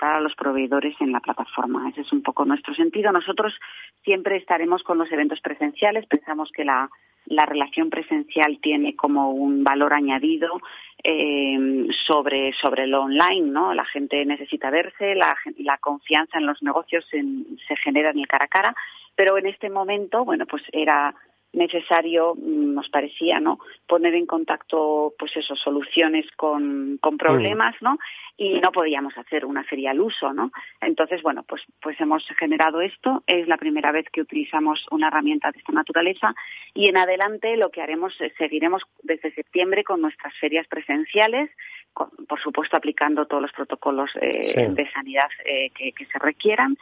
J: a los proveedores en la plataforma. Ese es un poco nuestro sentido. Nosotros siempre estaremos con los eventos presenciales. Pensamos que la, la relación presencial tiene como un valor añadido eh, sobre, sobre lo online, ¿no? La gente necesita verse, la, la confianza en los negocios se genera en el cara a cara, pero en este momento, bueno, pues era necesario, mm, nos parecía, ¿no? Poner en contacto, pues eso, soluciones con, con problemas, ¿no? Y no podíamos hacer una feria al uso, ¿no? Entonces, bueno, pues, pues hemos generado esto. Es la primera vez que utilizamos una herramienta de esta naturaleza y en adelante lo que haremos es seguiremos desde septiembre con nuestras ferias presenciales, por supuesto aplicando todos los protocolos eh, de sanidad eh, que, que se requieran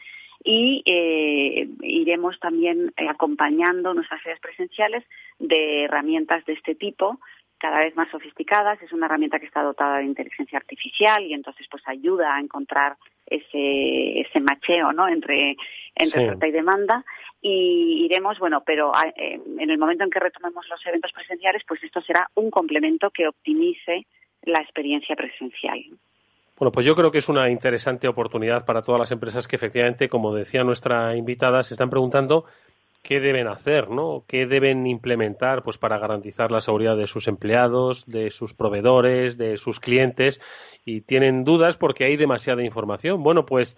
J: y eh, iremos también acompañando nuestras sedes presenciales de herramientas de este tipo cada vez más sofisticadas. Es una herramienta que está dotada de inteligencia artificial y entonces pues ayuda a encontrar ese, ese macheo ¿no? entre, entre oferta y demanda y iremos, bueno, pero ah, eh, en el momento en que retomemos los eventos presenciales, pues esto será un complemento que optimice la experiencia presencial.
G: Bueno, pues yo creo que es una interesante oportunidad para todas las empresas que efectivamente, como decía nuestra invitada, se están preguntando qué deben hacer, ¿no? ¿Qué deben implementar pues para garantizar la seguridad de sus empleados, de sus proveedores, de sus clientes y tienen dudas porque hay demasiada información. Bueno, pues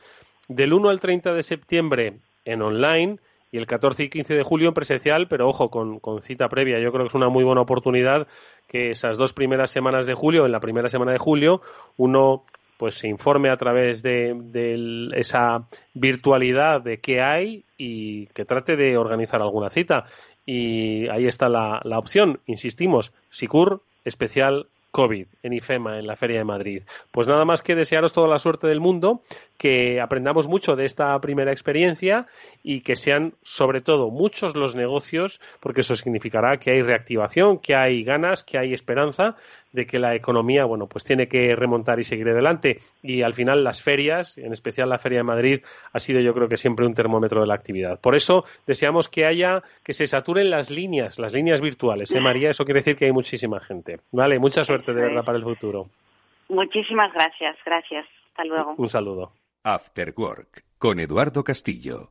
G: del 1 al 30 de septiembre en online y el 14 y 15 de julio en presencial, pero ojo, con, con, cita previa. Yo creo que es una muy buena oportunidad que esas dos primeras semanas de julio, en la primera semana de julio, uno pues se informe a través de, esa virtualidad de qué hay y que trate de organizar alguna cita. Y ahí está la, la opción, insistimos, SICUR especial COVID en IFEMA, en la Feria de Madrid. Pues nada más que desearos toda la suerte del mundo, que aprendamos mucho de esta primera experiencia y que sean sobre todo muchos los negocios, porque eso significará que hay reactivación, que hay ganas, que hay esperanza de que la economía, bueno, pues tiene que remontar y seguir adelante. Y al final las ferias, en especial la Feria de Madrid, ha sido yo creo que siempre un termómetro de la actividad. Por eso deseamos que haya, que se saturen las líneas, las líneas virtuales, ¿eh, María? Eso quiere decir que hay muchísima gente. Vale, mucha suerte de verdad para el futuro.
J: Muchísimas gracias, gracias. Hasta luego.
G: Un saludo.
E: After Work, con Eduardo Castillo.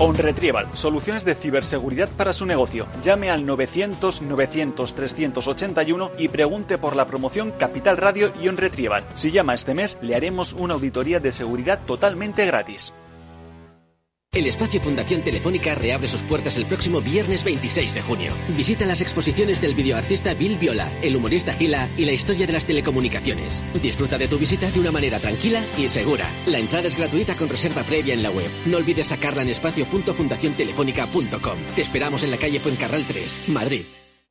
F: OnRetrieval, soluciones de ciberseguridad para su negocio. Llame al 900 900 381 y pregunte por la promoción Capital Radio y OnRetrieval. Si llama este mes, le haremos una auditoría de seguridad totalmente gratis.
K: El espacio Fundación Telefónica reabre sus puertas el próximo viernes 26 de junio. Visita las exposiciones del videoartista Bill Viola, el humorista Gila y la historia de las telecomunicaciones. Disfruta de tu visita de una manera tranquila y segura. La entrada es gratuita con reserva previa en la web. No olvides sacarla en espacio.fundaciontelefónica.com. Te esperamos en la calle Fuencarral 3, Madrid.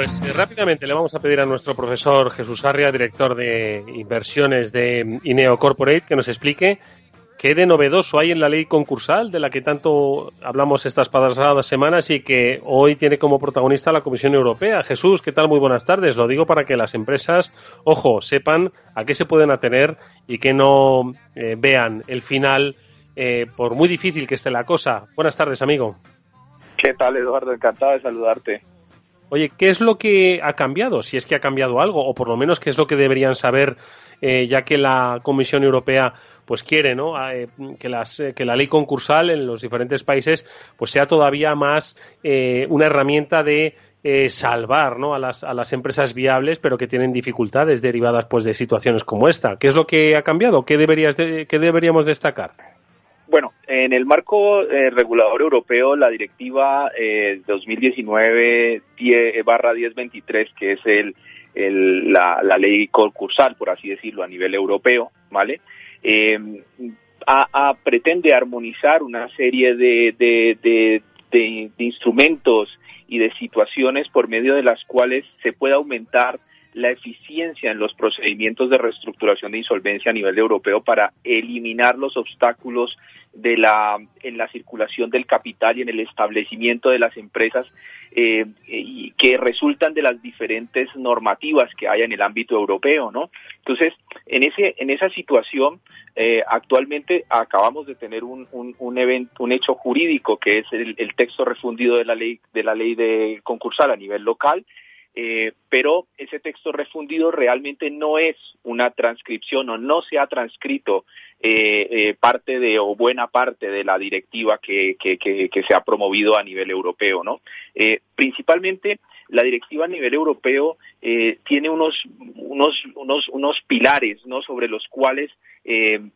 G: Pues eh, rápidamente le vamos a pedir a nuestro profesor Jesús Arria, director de inversiones de Ineo Corporate, que nos explique qué de novedoso hay en la ley concursal de la que tanto hablamos estas pasadas semanas y que hoy tiene como protagonista la Comisión Europea. Jesús, ¿qué tal? Muy buenas tardes. Lo digo para que las empresas, ojo, sepan a qué se pueden atener y que no eh, vean el final, eh, por muy difícil que esté la cosa. Buenas tardes, amigo.
L: ¿Qué tal, Eduardo? Encantado de saludarte.
G: Oye, ¿qué es lo que ha cambiado? Si es que ha cambiado algo, o por lo menos qué es lo que deberían saber, eh, ya que la Comisión Europea pues quiere ¿no? Eh, que, las, eh, que la ley concursal en los diferentes países pues sea todavía más una herramienta de salvar ¿no? a, las, a las empresas viables pero que tienen dificultades derivadas pues de situaciones como esta. ¿Qué es lo que ha cambiado? ¿Qué, deberías qué deberíamos destacar?
L: Bueno, en el marco eh, regulador europeo, la directiva eh, 2019-1023, que es el, la, ley concursal, por así decirlo, a nivel europeo, ¿vale? Em, pretende armonizar una serie de, de, de instrumentos y de situaciones por medio de las cuales se puede aumentar la eficiencia en los procedimientos de reestructuración de insolvencia a nivel europeo para eliminar los obstáculos de la, en la circulación del capital y en el establecimiento de las empresas eh, que resultan de las diferentes normativas que hay en el ámbito europeo, ¿no? Entonces, en ese, en esa situación, eh, actualmente acabamos de tener un, un, un hecho jurídico que es el, el texto refundido de la ley, de la ley de concursal a nivel local, eh, pero ese texto refundido realmente no es una transcripción o no se ha transcrito eh, eh, parte de o buena parte de la directiva que, que, que, se ha promovido a nivel europeo, ¿no? principalmente la directiva a nivel europeo tiene unos, unos, unos, unos pilares, ¿no? Sobre los cuales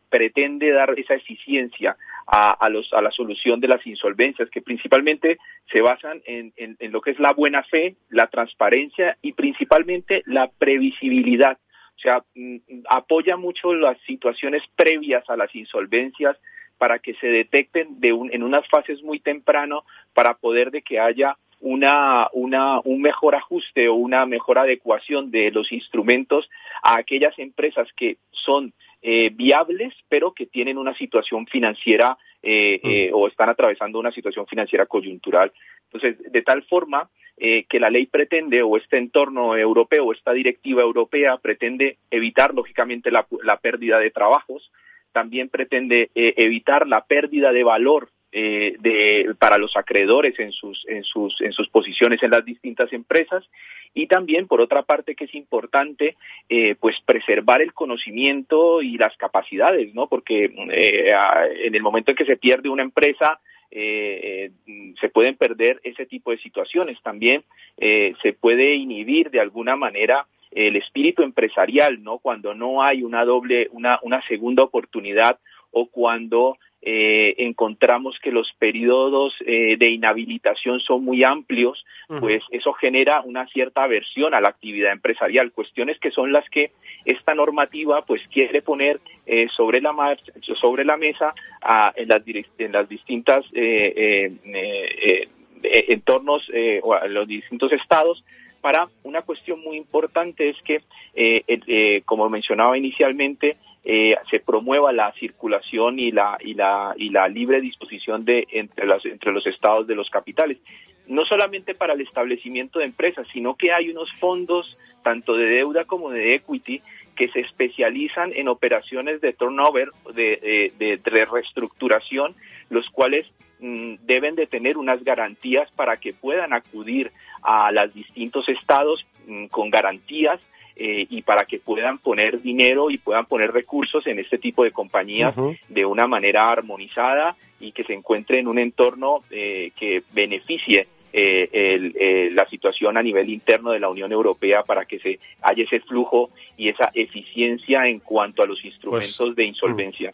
L: pretende dar esa eficiencia a, los, a la solución de las insolvencias, que principalmente se basan en, en, lo que es la buena fe, la transparencia y principalmente la previsibilidad. O sea, mm, apoya mucho las situaciones previas a las insolvencias para que se detecten de un, en unas fases muy temprano para poder de que haya una, una, un mejor ajuste o una mejor adecuación de los instrumentos a aquellas empresas que son eh, viables, pero que tienen una situación financiera eh, mm. eh, o están atravesando una situación financiera coyuntural. Entonces, de tal forma que la ley pretende, o este entorno europeo, o esta directiva europea pretende evitar, lógicamente, la, la pérdida de trabajos, también pretende evitar la pérdida de valor eh, de, para los acreedores en sus, en, sus, en sus posiciones en las distintas empresas y también, por otra parte, que es importante, eh, pues preservar el conocimiento y las capacidades, ¿no? Porque eh, en el momento en que se pierde una empresa, eh, se pueden perder ese tipo de situaciones. También se puede inhibir de alguna manera el espíritu empresarial, ¿no? Cuando no hay una doble, una, una segunda oportunidad o cuando eh, encontramos que los periodos eh, de inhabilitación son muy amplios, pues eso genera una cierta aversión a la actividad empresarial, cuestiones que son las que esta normativa pues quiere poner eh, sobre la marcha, sobre la mesa en, las, en las distintas entornos o en los distintos estados para una cuestión muy importante es que, como mencionaba inicialmente, eh, se promueva la circulación y la, y la, y la libre disposición de, entre, las, entre los estados de los capitales. No solamente para el establecimiento de empresas, sino que hay unos fondos, tanto de deuda como de equity, que se especializan en operaciones de turnover, de, reestructuración, los cuales deben de tener unas garantías para que puedan acudir a los distintos estados mm, con garantías eh, y para que puedan poner dinero y puedan poner recursos en este tipo de compañías de una manera armonizada y que se encuentre en un entorno eh, que beneficie eh, la situación a nivel interno de la Unión Europea para que se haya ese flujo y esa eficiencia en cuanto a los pues, instrumentos de insolvencia.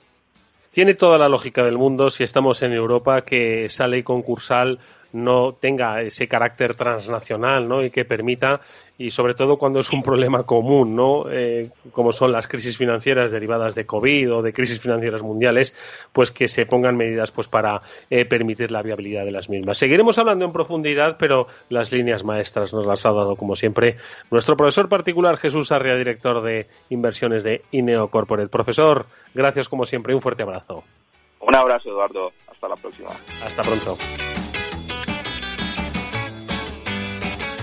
G: Tiene toda la lógica del mundo si estamos en Europa que esa ley concursal no tenga ese carácter transnacional ¿no? y que permita y sobre todo cuando es un problema común, ¿no? Eh, como son las crisis financieras derivadas de COVID o de crisis financieras mundiales, pues que se pongan medidas pues para eh, permitir la viabilidad de las mismas. Seguiremos hablando en profundidad, pero las líneas maestras nos las ha dado como siempre nuestro profesor particular Jesús Arria, director de inversiones de Ineo Corporate. Profesor, gracias como siempre, un fuerte abrazo.
L: Un abrazo, Eduardo. Hasta la próxima.
G: Hasta pronto.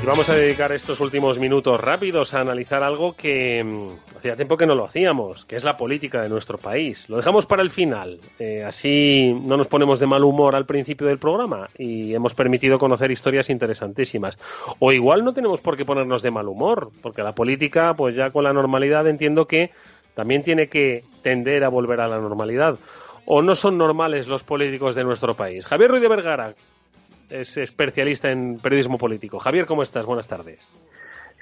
G: Vamos a dedicar estos últimos minutos rápidos a analizar algo que mm, hacía tiempo que no lo hacíamos, que es la política de nuestro país. Lo dejamos para el final, eh, así no nos ponemos de mal humor al principio del programa y hemos permitido conocer historias interesantísimas. O igual no tenemos por qué ponernos de mal humor, porque la política, pues ya con la normalidad entiendo que también tiene que tender a volver a la normalidad. ¿O no son normales los políticos de nuestro país? Javier Ruiz de Vergara, es especialista en periodismo político. Javier, ¿cómo estás? Buenas tardes.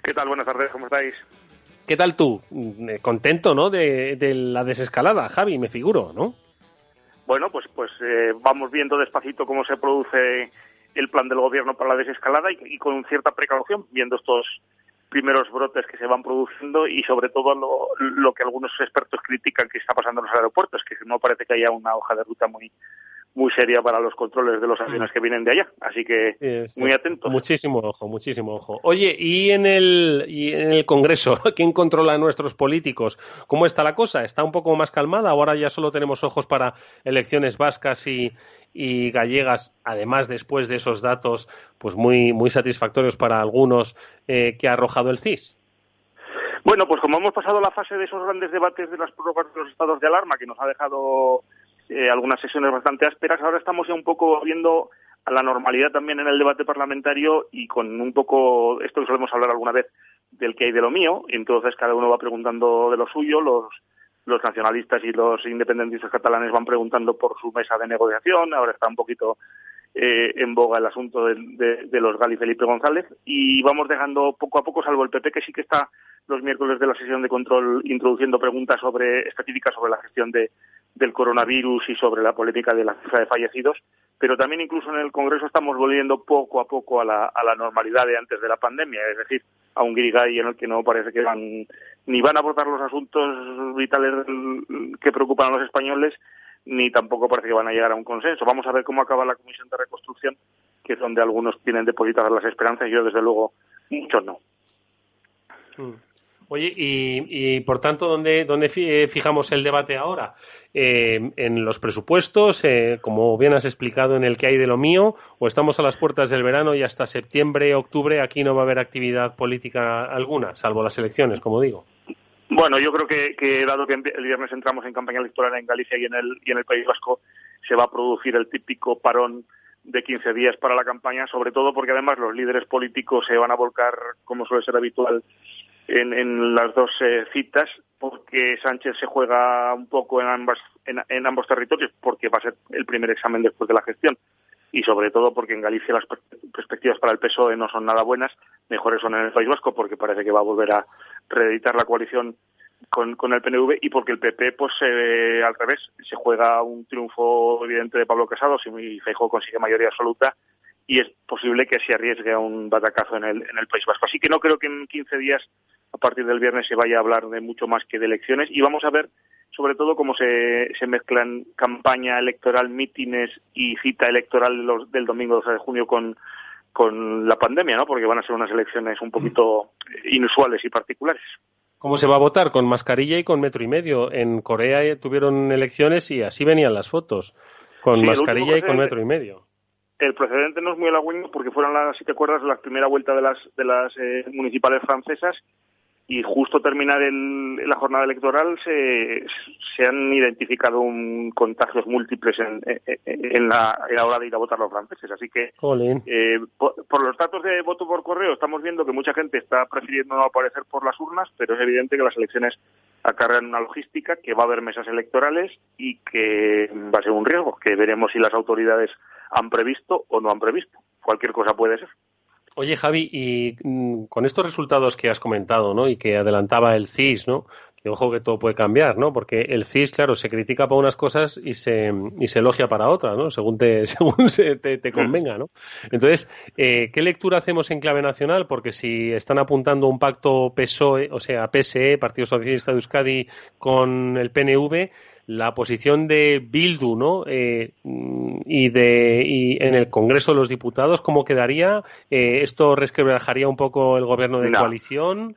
M: ¿Qué tal? Buenas tardes, ¿cómo estáis?
G: ¿Qué tal tú? Mm, eh, contento, ¿no? De, la desescalada, Javi, me figuro, ¿no?
M: Bueno, pues, pues eh, vamos viendo despacito cómo se produce el plan del gobierno para la desescalada y, con cierta precaución, viendo estos primeros brotes que se van produciendo y sobre todo lo, lo que algunos expertos critican que está pasando en los aeropuertos, que no parece que haya una hoja de ruta muy muy seria para los controles de los aviones que vienen de allá. Así que muy atentos.
G: Muchísimo ojo, muchísimo ojo. Oye, ¿y en, el, y en el Congreso quién controla a nuestros políticos? ¿Cómo está la cosa? ¿Está un poco más calmada? Ahora ya solo tenemos ojos para elecciones vascas y, y gallegas, además después de esos datos pues muy, muy satisfactorios para algunos eh, que ha arrojado el CIS.
M: Bueno, pues como hemos pasado la fase de esos grandes debates de las prórrogas de los estados de alarma que nos ha dejado eh, algunas sesiones bastante ásperas. Ahora estamos ya un poco viendo a la normalidad también en el debate parlamentario y con un poco esto que solemos hablar alguna vez del que hay de lo mío. Entonces cada uno va preguntando de lo suyo. Los, los nacionalistas y los independentistas catalanes van preguntando por su mesa de negociación. Ahora está un poquito eh, en boga el asunto de, de, los Gal y Felipe González. Y vamos dejando poco a poco, salvo el PP que sí que está los miércoles de la sesión de control introduciendo preguntas sobre específicas sobre la gestión de, del coronavirus y sobre la política de la cifra de fallecidos, pero también incluso en el Congreso estamos volviendo poco a poco a la, a la normalidad de antes de la pandemia, es decir, a un grigay en el que no parece que van ni van a abordar los asuntos vitales que preocupan a los españoles, ni tampoco parece que van a llegar a un consenso. Vamos a ver cómo acaba la Comisión de Reconstrucción, que es donde algunos tienen depositadas las esperanzas y yo, desde luego, muchos no.
G: Mm. Oye, y, por tanto, ¿dónde, dónde eh, fijamos el debate ahora? Eh, ¿En los presupuestos, eh, como bien has explicado, en el que hay de lo mío? ¿O estamos a las puertas del verano y hasta septiembre, octubre aquí no va a haber actividad política alguna, salvo las elecciones, como digo?
M: Bueno, yo creo que, dado que el viernes entramos en campaña electoral en Galicia y en el, y en el País Vasco, se va a producir el típico parón de 15 días para la campaña, sobre todo porque además los líderes políticos se van a volcar, como suele ser habitual, en, las dos eh, citas porque Sánchez se juega un poco en, ambas, en, ambos territorios porque va a ser el primer examen después de la gestión. Y sobre todo porque en Galicia las perspectivas para el PSOE no son nada buenas, mejores son en el País Vasco porque parece que va a volver a reeditar la coalición con, con el PNV y porque el PP, pues al revés, se juega un triunfo evidente de Pablo Casado si Feijóo consigue mayoría absoluta y es posible que se arriesgue a un batacazo en el, en el País Vasco. Así que no creo que en 15 días a partir del viernes se vaya a hablar de mucho más que de elecciones y vamos a ver sobre todo cómo se, se mezclan campaña electoral, mítines y cita electoral del domingo 12 de junio con, con la pandemia, ¿no? Porque van a ser unas elecciones un poquito inusuales y particulares.
G: ¿Cómo se va a votar? Con mascarilla y con metro y medio. En Corea tuvieron elecciones y así venían las fotos, con mascarilla y con metro y medio.
M: El precedente no es muy halagüeño porque fueron las, si te acuerdas, la primera vuelta de las, de las eh, municipales francesas y justo terminar el, la jornada electoral se, se han identificado un, contagios múltiples en, en, la, hora de ir a votar los franceses. Así que, eh, por, los datos de voto por correo, estamos viendo que mucha gente está prefiriendo no aparecer por las urnas, pero es evidente que las elecciones acarrean una logística, que va a haber mesas electorales y que va a ser un riesgo, que veremos si las autoridades han previsto o no han previsto. Cualquier cosa puede ser.
G: Oye, Javi, y mm, con estos resultados que has comentado, ¿no? Y que adelantaba el CIS, ¿no? Que ojo que todo puede cambiar, ¿no? Porque el CIS, claro, se critica para unas cosas y se, y se elogia para otras, ¿no? Según te, según se, te, convenga, ¿no? Entonces, eh, ¿qué lectura hacemos en clave nacional? Porque si están apuntando un pacto PSOE, o sea, PSE, Partido Socialista de Euskadi, con el PNV, la posición de Bildu, ¿no? Eh, y de y en el Congreso de los Diputados, ¿cómo quedaría? Eh, ¿Esto resquebrajaría un poco el gobierno de coalición?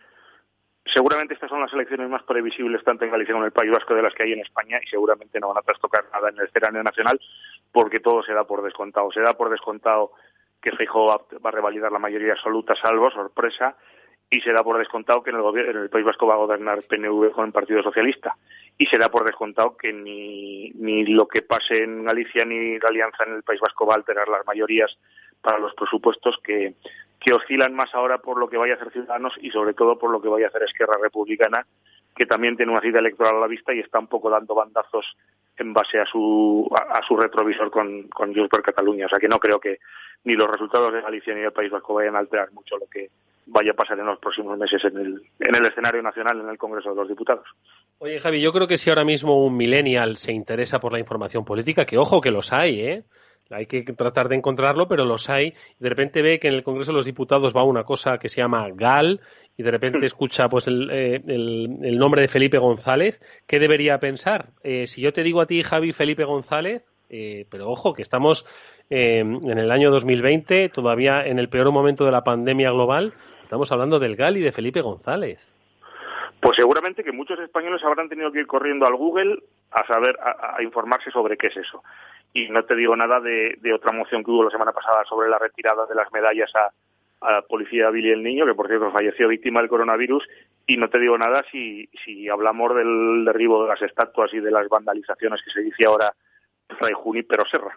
M: Seguramente estas son las elecciones más previsibles tanto en Galicia como en el País Vasco de las que hay en España y seguramente no van a trastocar nada en el escenario nacional porque todo se da por descontado. Se da por descontado que Feijóo va, a revalidar la mayoría absoluta, salvo sorpresa, y se da por descontado que en el, gobierno, en el País Vasco va a gobernar PNV con el Partido Socialista. Y se da por descontado que ni, ni lo que pase en Galicia ni la alianza en el País Vasco va a alterar las mayorías para los presupuestos que, oscilan más ahora por lo que vaya a hacer Ciudadanos y sobre todo por lo que vaya a hacer Esquerra Republicana, que también tiene una cita electoral a la vista y está un poco dando bandazos en base a su, a, su retrovisor con, con por Cataluña. O sea que no creo que ni los resultados de Galicia ni del País Vasco vayan a alterar mucho lo que vaya a pasar en los próximos meses en el, en el escenario nacional, en el Congreso de los Diputados.
G: Oye, Javi, yo creo que si ahora mismo un millennial se interesa por la información política, que ojo que los hay, ¿eh? Hay que tratar de encontrarlo, pero los hay. De repente ve que en el Congreso de los Diputados va una cosa que se llama GAL y de repente escucha pues el, eh, el, nombre de Felipe González. ¿Qué debería pensar? Eh, si yo te digo a ti, Javi, Felipe González, eh, pero ojo, que estamos en el año 2020, todavía en el peor momento de la pandemia global, Estamos hablando del GAL y de Felipe González.
M: Pues seguramente que muchos españoles habrán tenido que ir corriendo al Google a saber, a, informarse sobre qué es eso. Y no te digo nada de, otra moción que hubo la semana pasada sobre la retirada de las medallas a, la policía Billy el Niño, que por cierto falleció víctima del coronavirus, y no te digo nada si, si hablamos del derribo de las estatuas y de las vandalizaciones que se dice ahora Fray pero Serra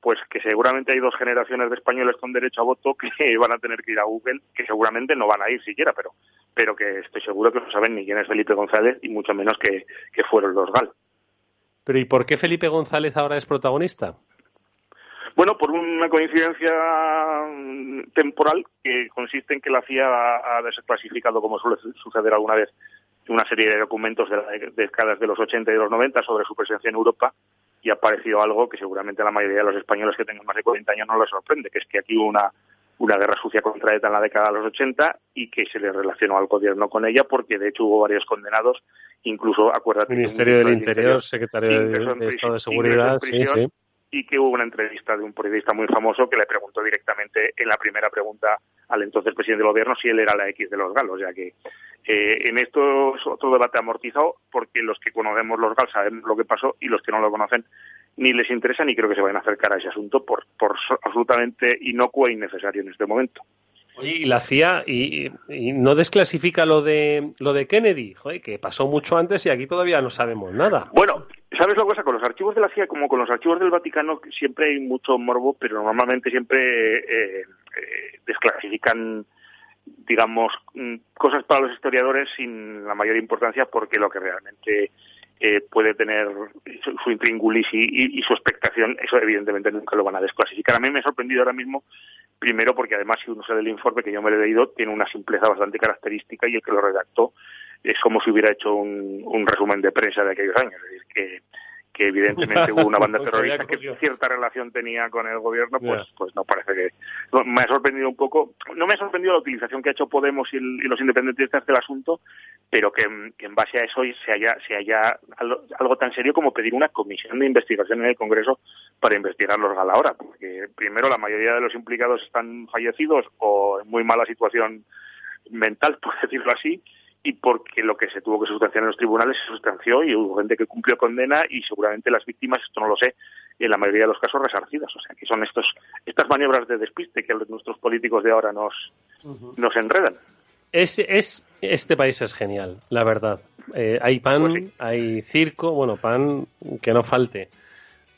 M: pues que seguramente hay dos generaciones de españoles con derecho a voto que van a tener que ir a Google, que seguramente no van a ir siquiera, pero, pero que estoy seguro que no saben ni quién es Felipe González y mucho menos que, fueron los GAL.
G: Pero ¿y por qué Felipe González ahora es protagonista?
M: Bueno, por una coincidencia temporal que consiste en que la CIA ha desclasificado, como suele suceder alguna vez, una serie de documentos de las décadas de los 80 y de los 90 sobre su presencia en Europa y ha aparecido algo que seguramente la mayoría de los españoles que tengan más de 40 años no les sorprende, que es que aquí hubo una, una guerra sucia contra ETA en la década de los 80 y que se le relacionó al gobierno con ella porque de hecho hubo varios condenados, incluso acuérdate.
G: Ministerio del Interior, Secretario de, Estado de Seguridad, sí, sí.
M: Y que hubo una entrevista de un periodista muy famoso que le preguntó directamente en la primera pregunta al entonces presidente del gobierno si él era la X de los galos, ya que eh, en esto es otro debate amortizado porque los que conocemos los GAL sabemos lo que pasó y los que no lo conocen ni les interesa ni creo que se vayan a acercar a ese asunto por, por absolutamente inocuo e innecesario en este momento.
G: Oye, y la CIA y, no desclasifica lo de lo de Kennedy, Joder, que pasó mucho antes y aquí todavía no sabemos nada.
M: Bueno, ¿sabes la cosa? Con los archivos de la CIA, como con los archivos del Vaticano, siempre hay mucho morbo, pero normalmente siempre eh, eh, desclasifican digamos, mm, cosas para los historiadores sin la mayor importancia porque lo que realmente eh, puede tener su, su intríngulis y, su expectación, eso evidentemente nunca lo van a desclasificar. A mí me ha sorprendido ahora mismo, primero porque además si uno sale del informe que yo me lo he leído, tiene una simpleza bastante característica y el que lo redactó es como si hubiera hecho un, un resumen de prensa de aquellos años. Es decir, que que evidentemente hubo una banda terrorista que cierta relación tenía con el gobierno, pues, pues no parece que... me ha sorprendido un poco, no me ha sorprendido la utilización que ha hecho Podemos y, los independentistas del asunto, pero que, en base a eso se haya, se haya algo, tan serio como pedir una comisión de investigación en el Congreso para investigar los ahora, porque primero la mayoría de los implicados están fallecidos o en muy mala situación mental, por decirlo así, y porque lo que se tuvo que sustanciar en los tribunales se sustanció y hubo gente que cumplió condena y seguramente las víctimas, esto no lo sé, en la mayoría de los casos resarcidas. O sea, que son estos, estas maniobras de despiste que nuestros políticos de ahora nos, nos enredan.
G: Es, es, este país es genial, la verdad. Eh, hay pan, pues hay circo, bueno, pan que no falte.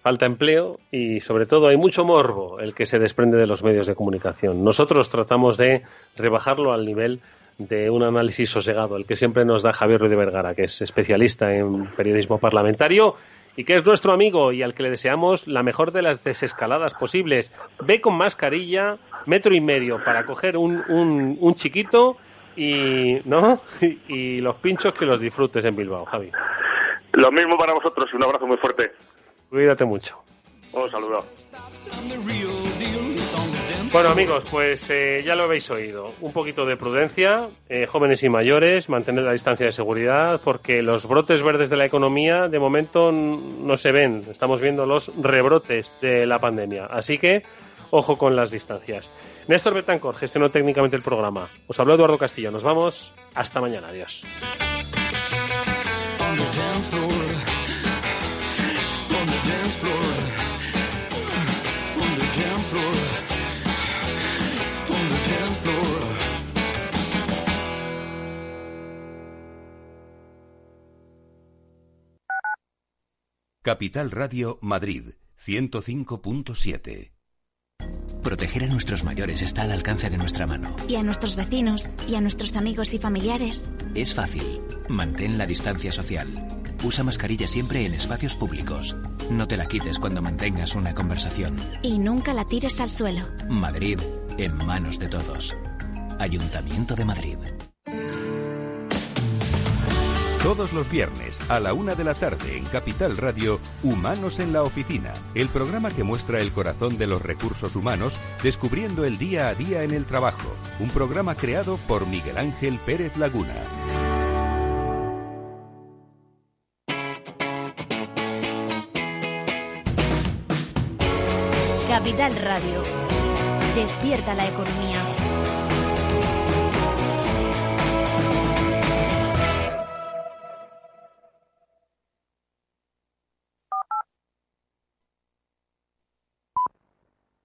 G: Falta empleo y sobre todo hay mucho morbo el que se desprende de los medios de comunicación. Nosotros tratamos de rebajarlo al nivel de un análisis sosegado, el que siempre nos da Javier Ruiz de Vergara, que es especialista en periodismo parlamentario y que es nuestro amigo y al que le deseamos la mejor de las desescaladas posibles. Ve con mascarilla, metro y medio para coger un, un, chiquito y, ¿no? y los pinchos que los disfrutes en Bilbao, Javi.
M: Lo mismo para vosotros y un abrazo muy fuerte.
G: Cuídate mucho.
M: Un saludo.
G: Bueno amigos, pues eh, ya lo habéis oído. Un poquito de prudencia, eh, jóvenes y mayores, mantener la distancia de seguridad, porque los brotes verdes de la economía de momento no se ven. Estamos viendo los rebrotes de la pandemia. Así que, ojo con las distancias. Néstor Betancor gestionó técnicamente el programa. Os habló Eduardo Castillo. Nos vamos. Hasta mañana. Adiós.
E: Capital Radio Madrid 105.7.
N: Proteger a nuestros mayores está al alcance de nuestra mano.
O: Y a nuestros vecinos, y a nuestros amigos y familiares.
N: Es fácil. Mantén la distancia social. Usa mascarilla siempre en espacios públicos. No te la quites cuando mantengas una conversación.
O: Y nunca la tires al suelo.
N: Madrid, en manos de todos. Ayuntamiento de Madrid.
E: Todos los viernes a la una de la tarde en Capital Radio, Humanos en la Oficina, el programa que muestra el corazón de los recursos humanos, descubriendo el día a día en el trabajo. Un programa creado por Miguel Ángel Pérez Laguna.
A: Capital Radio. Despierta la economía.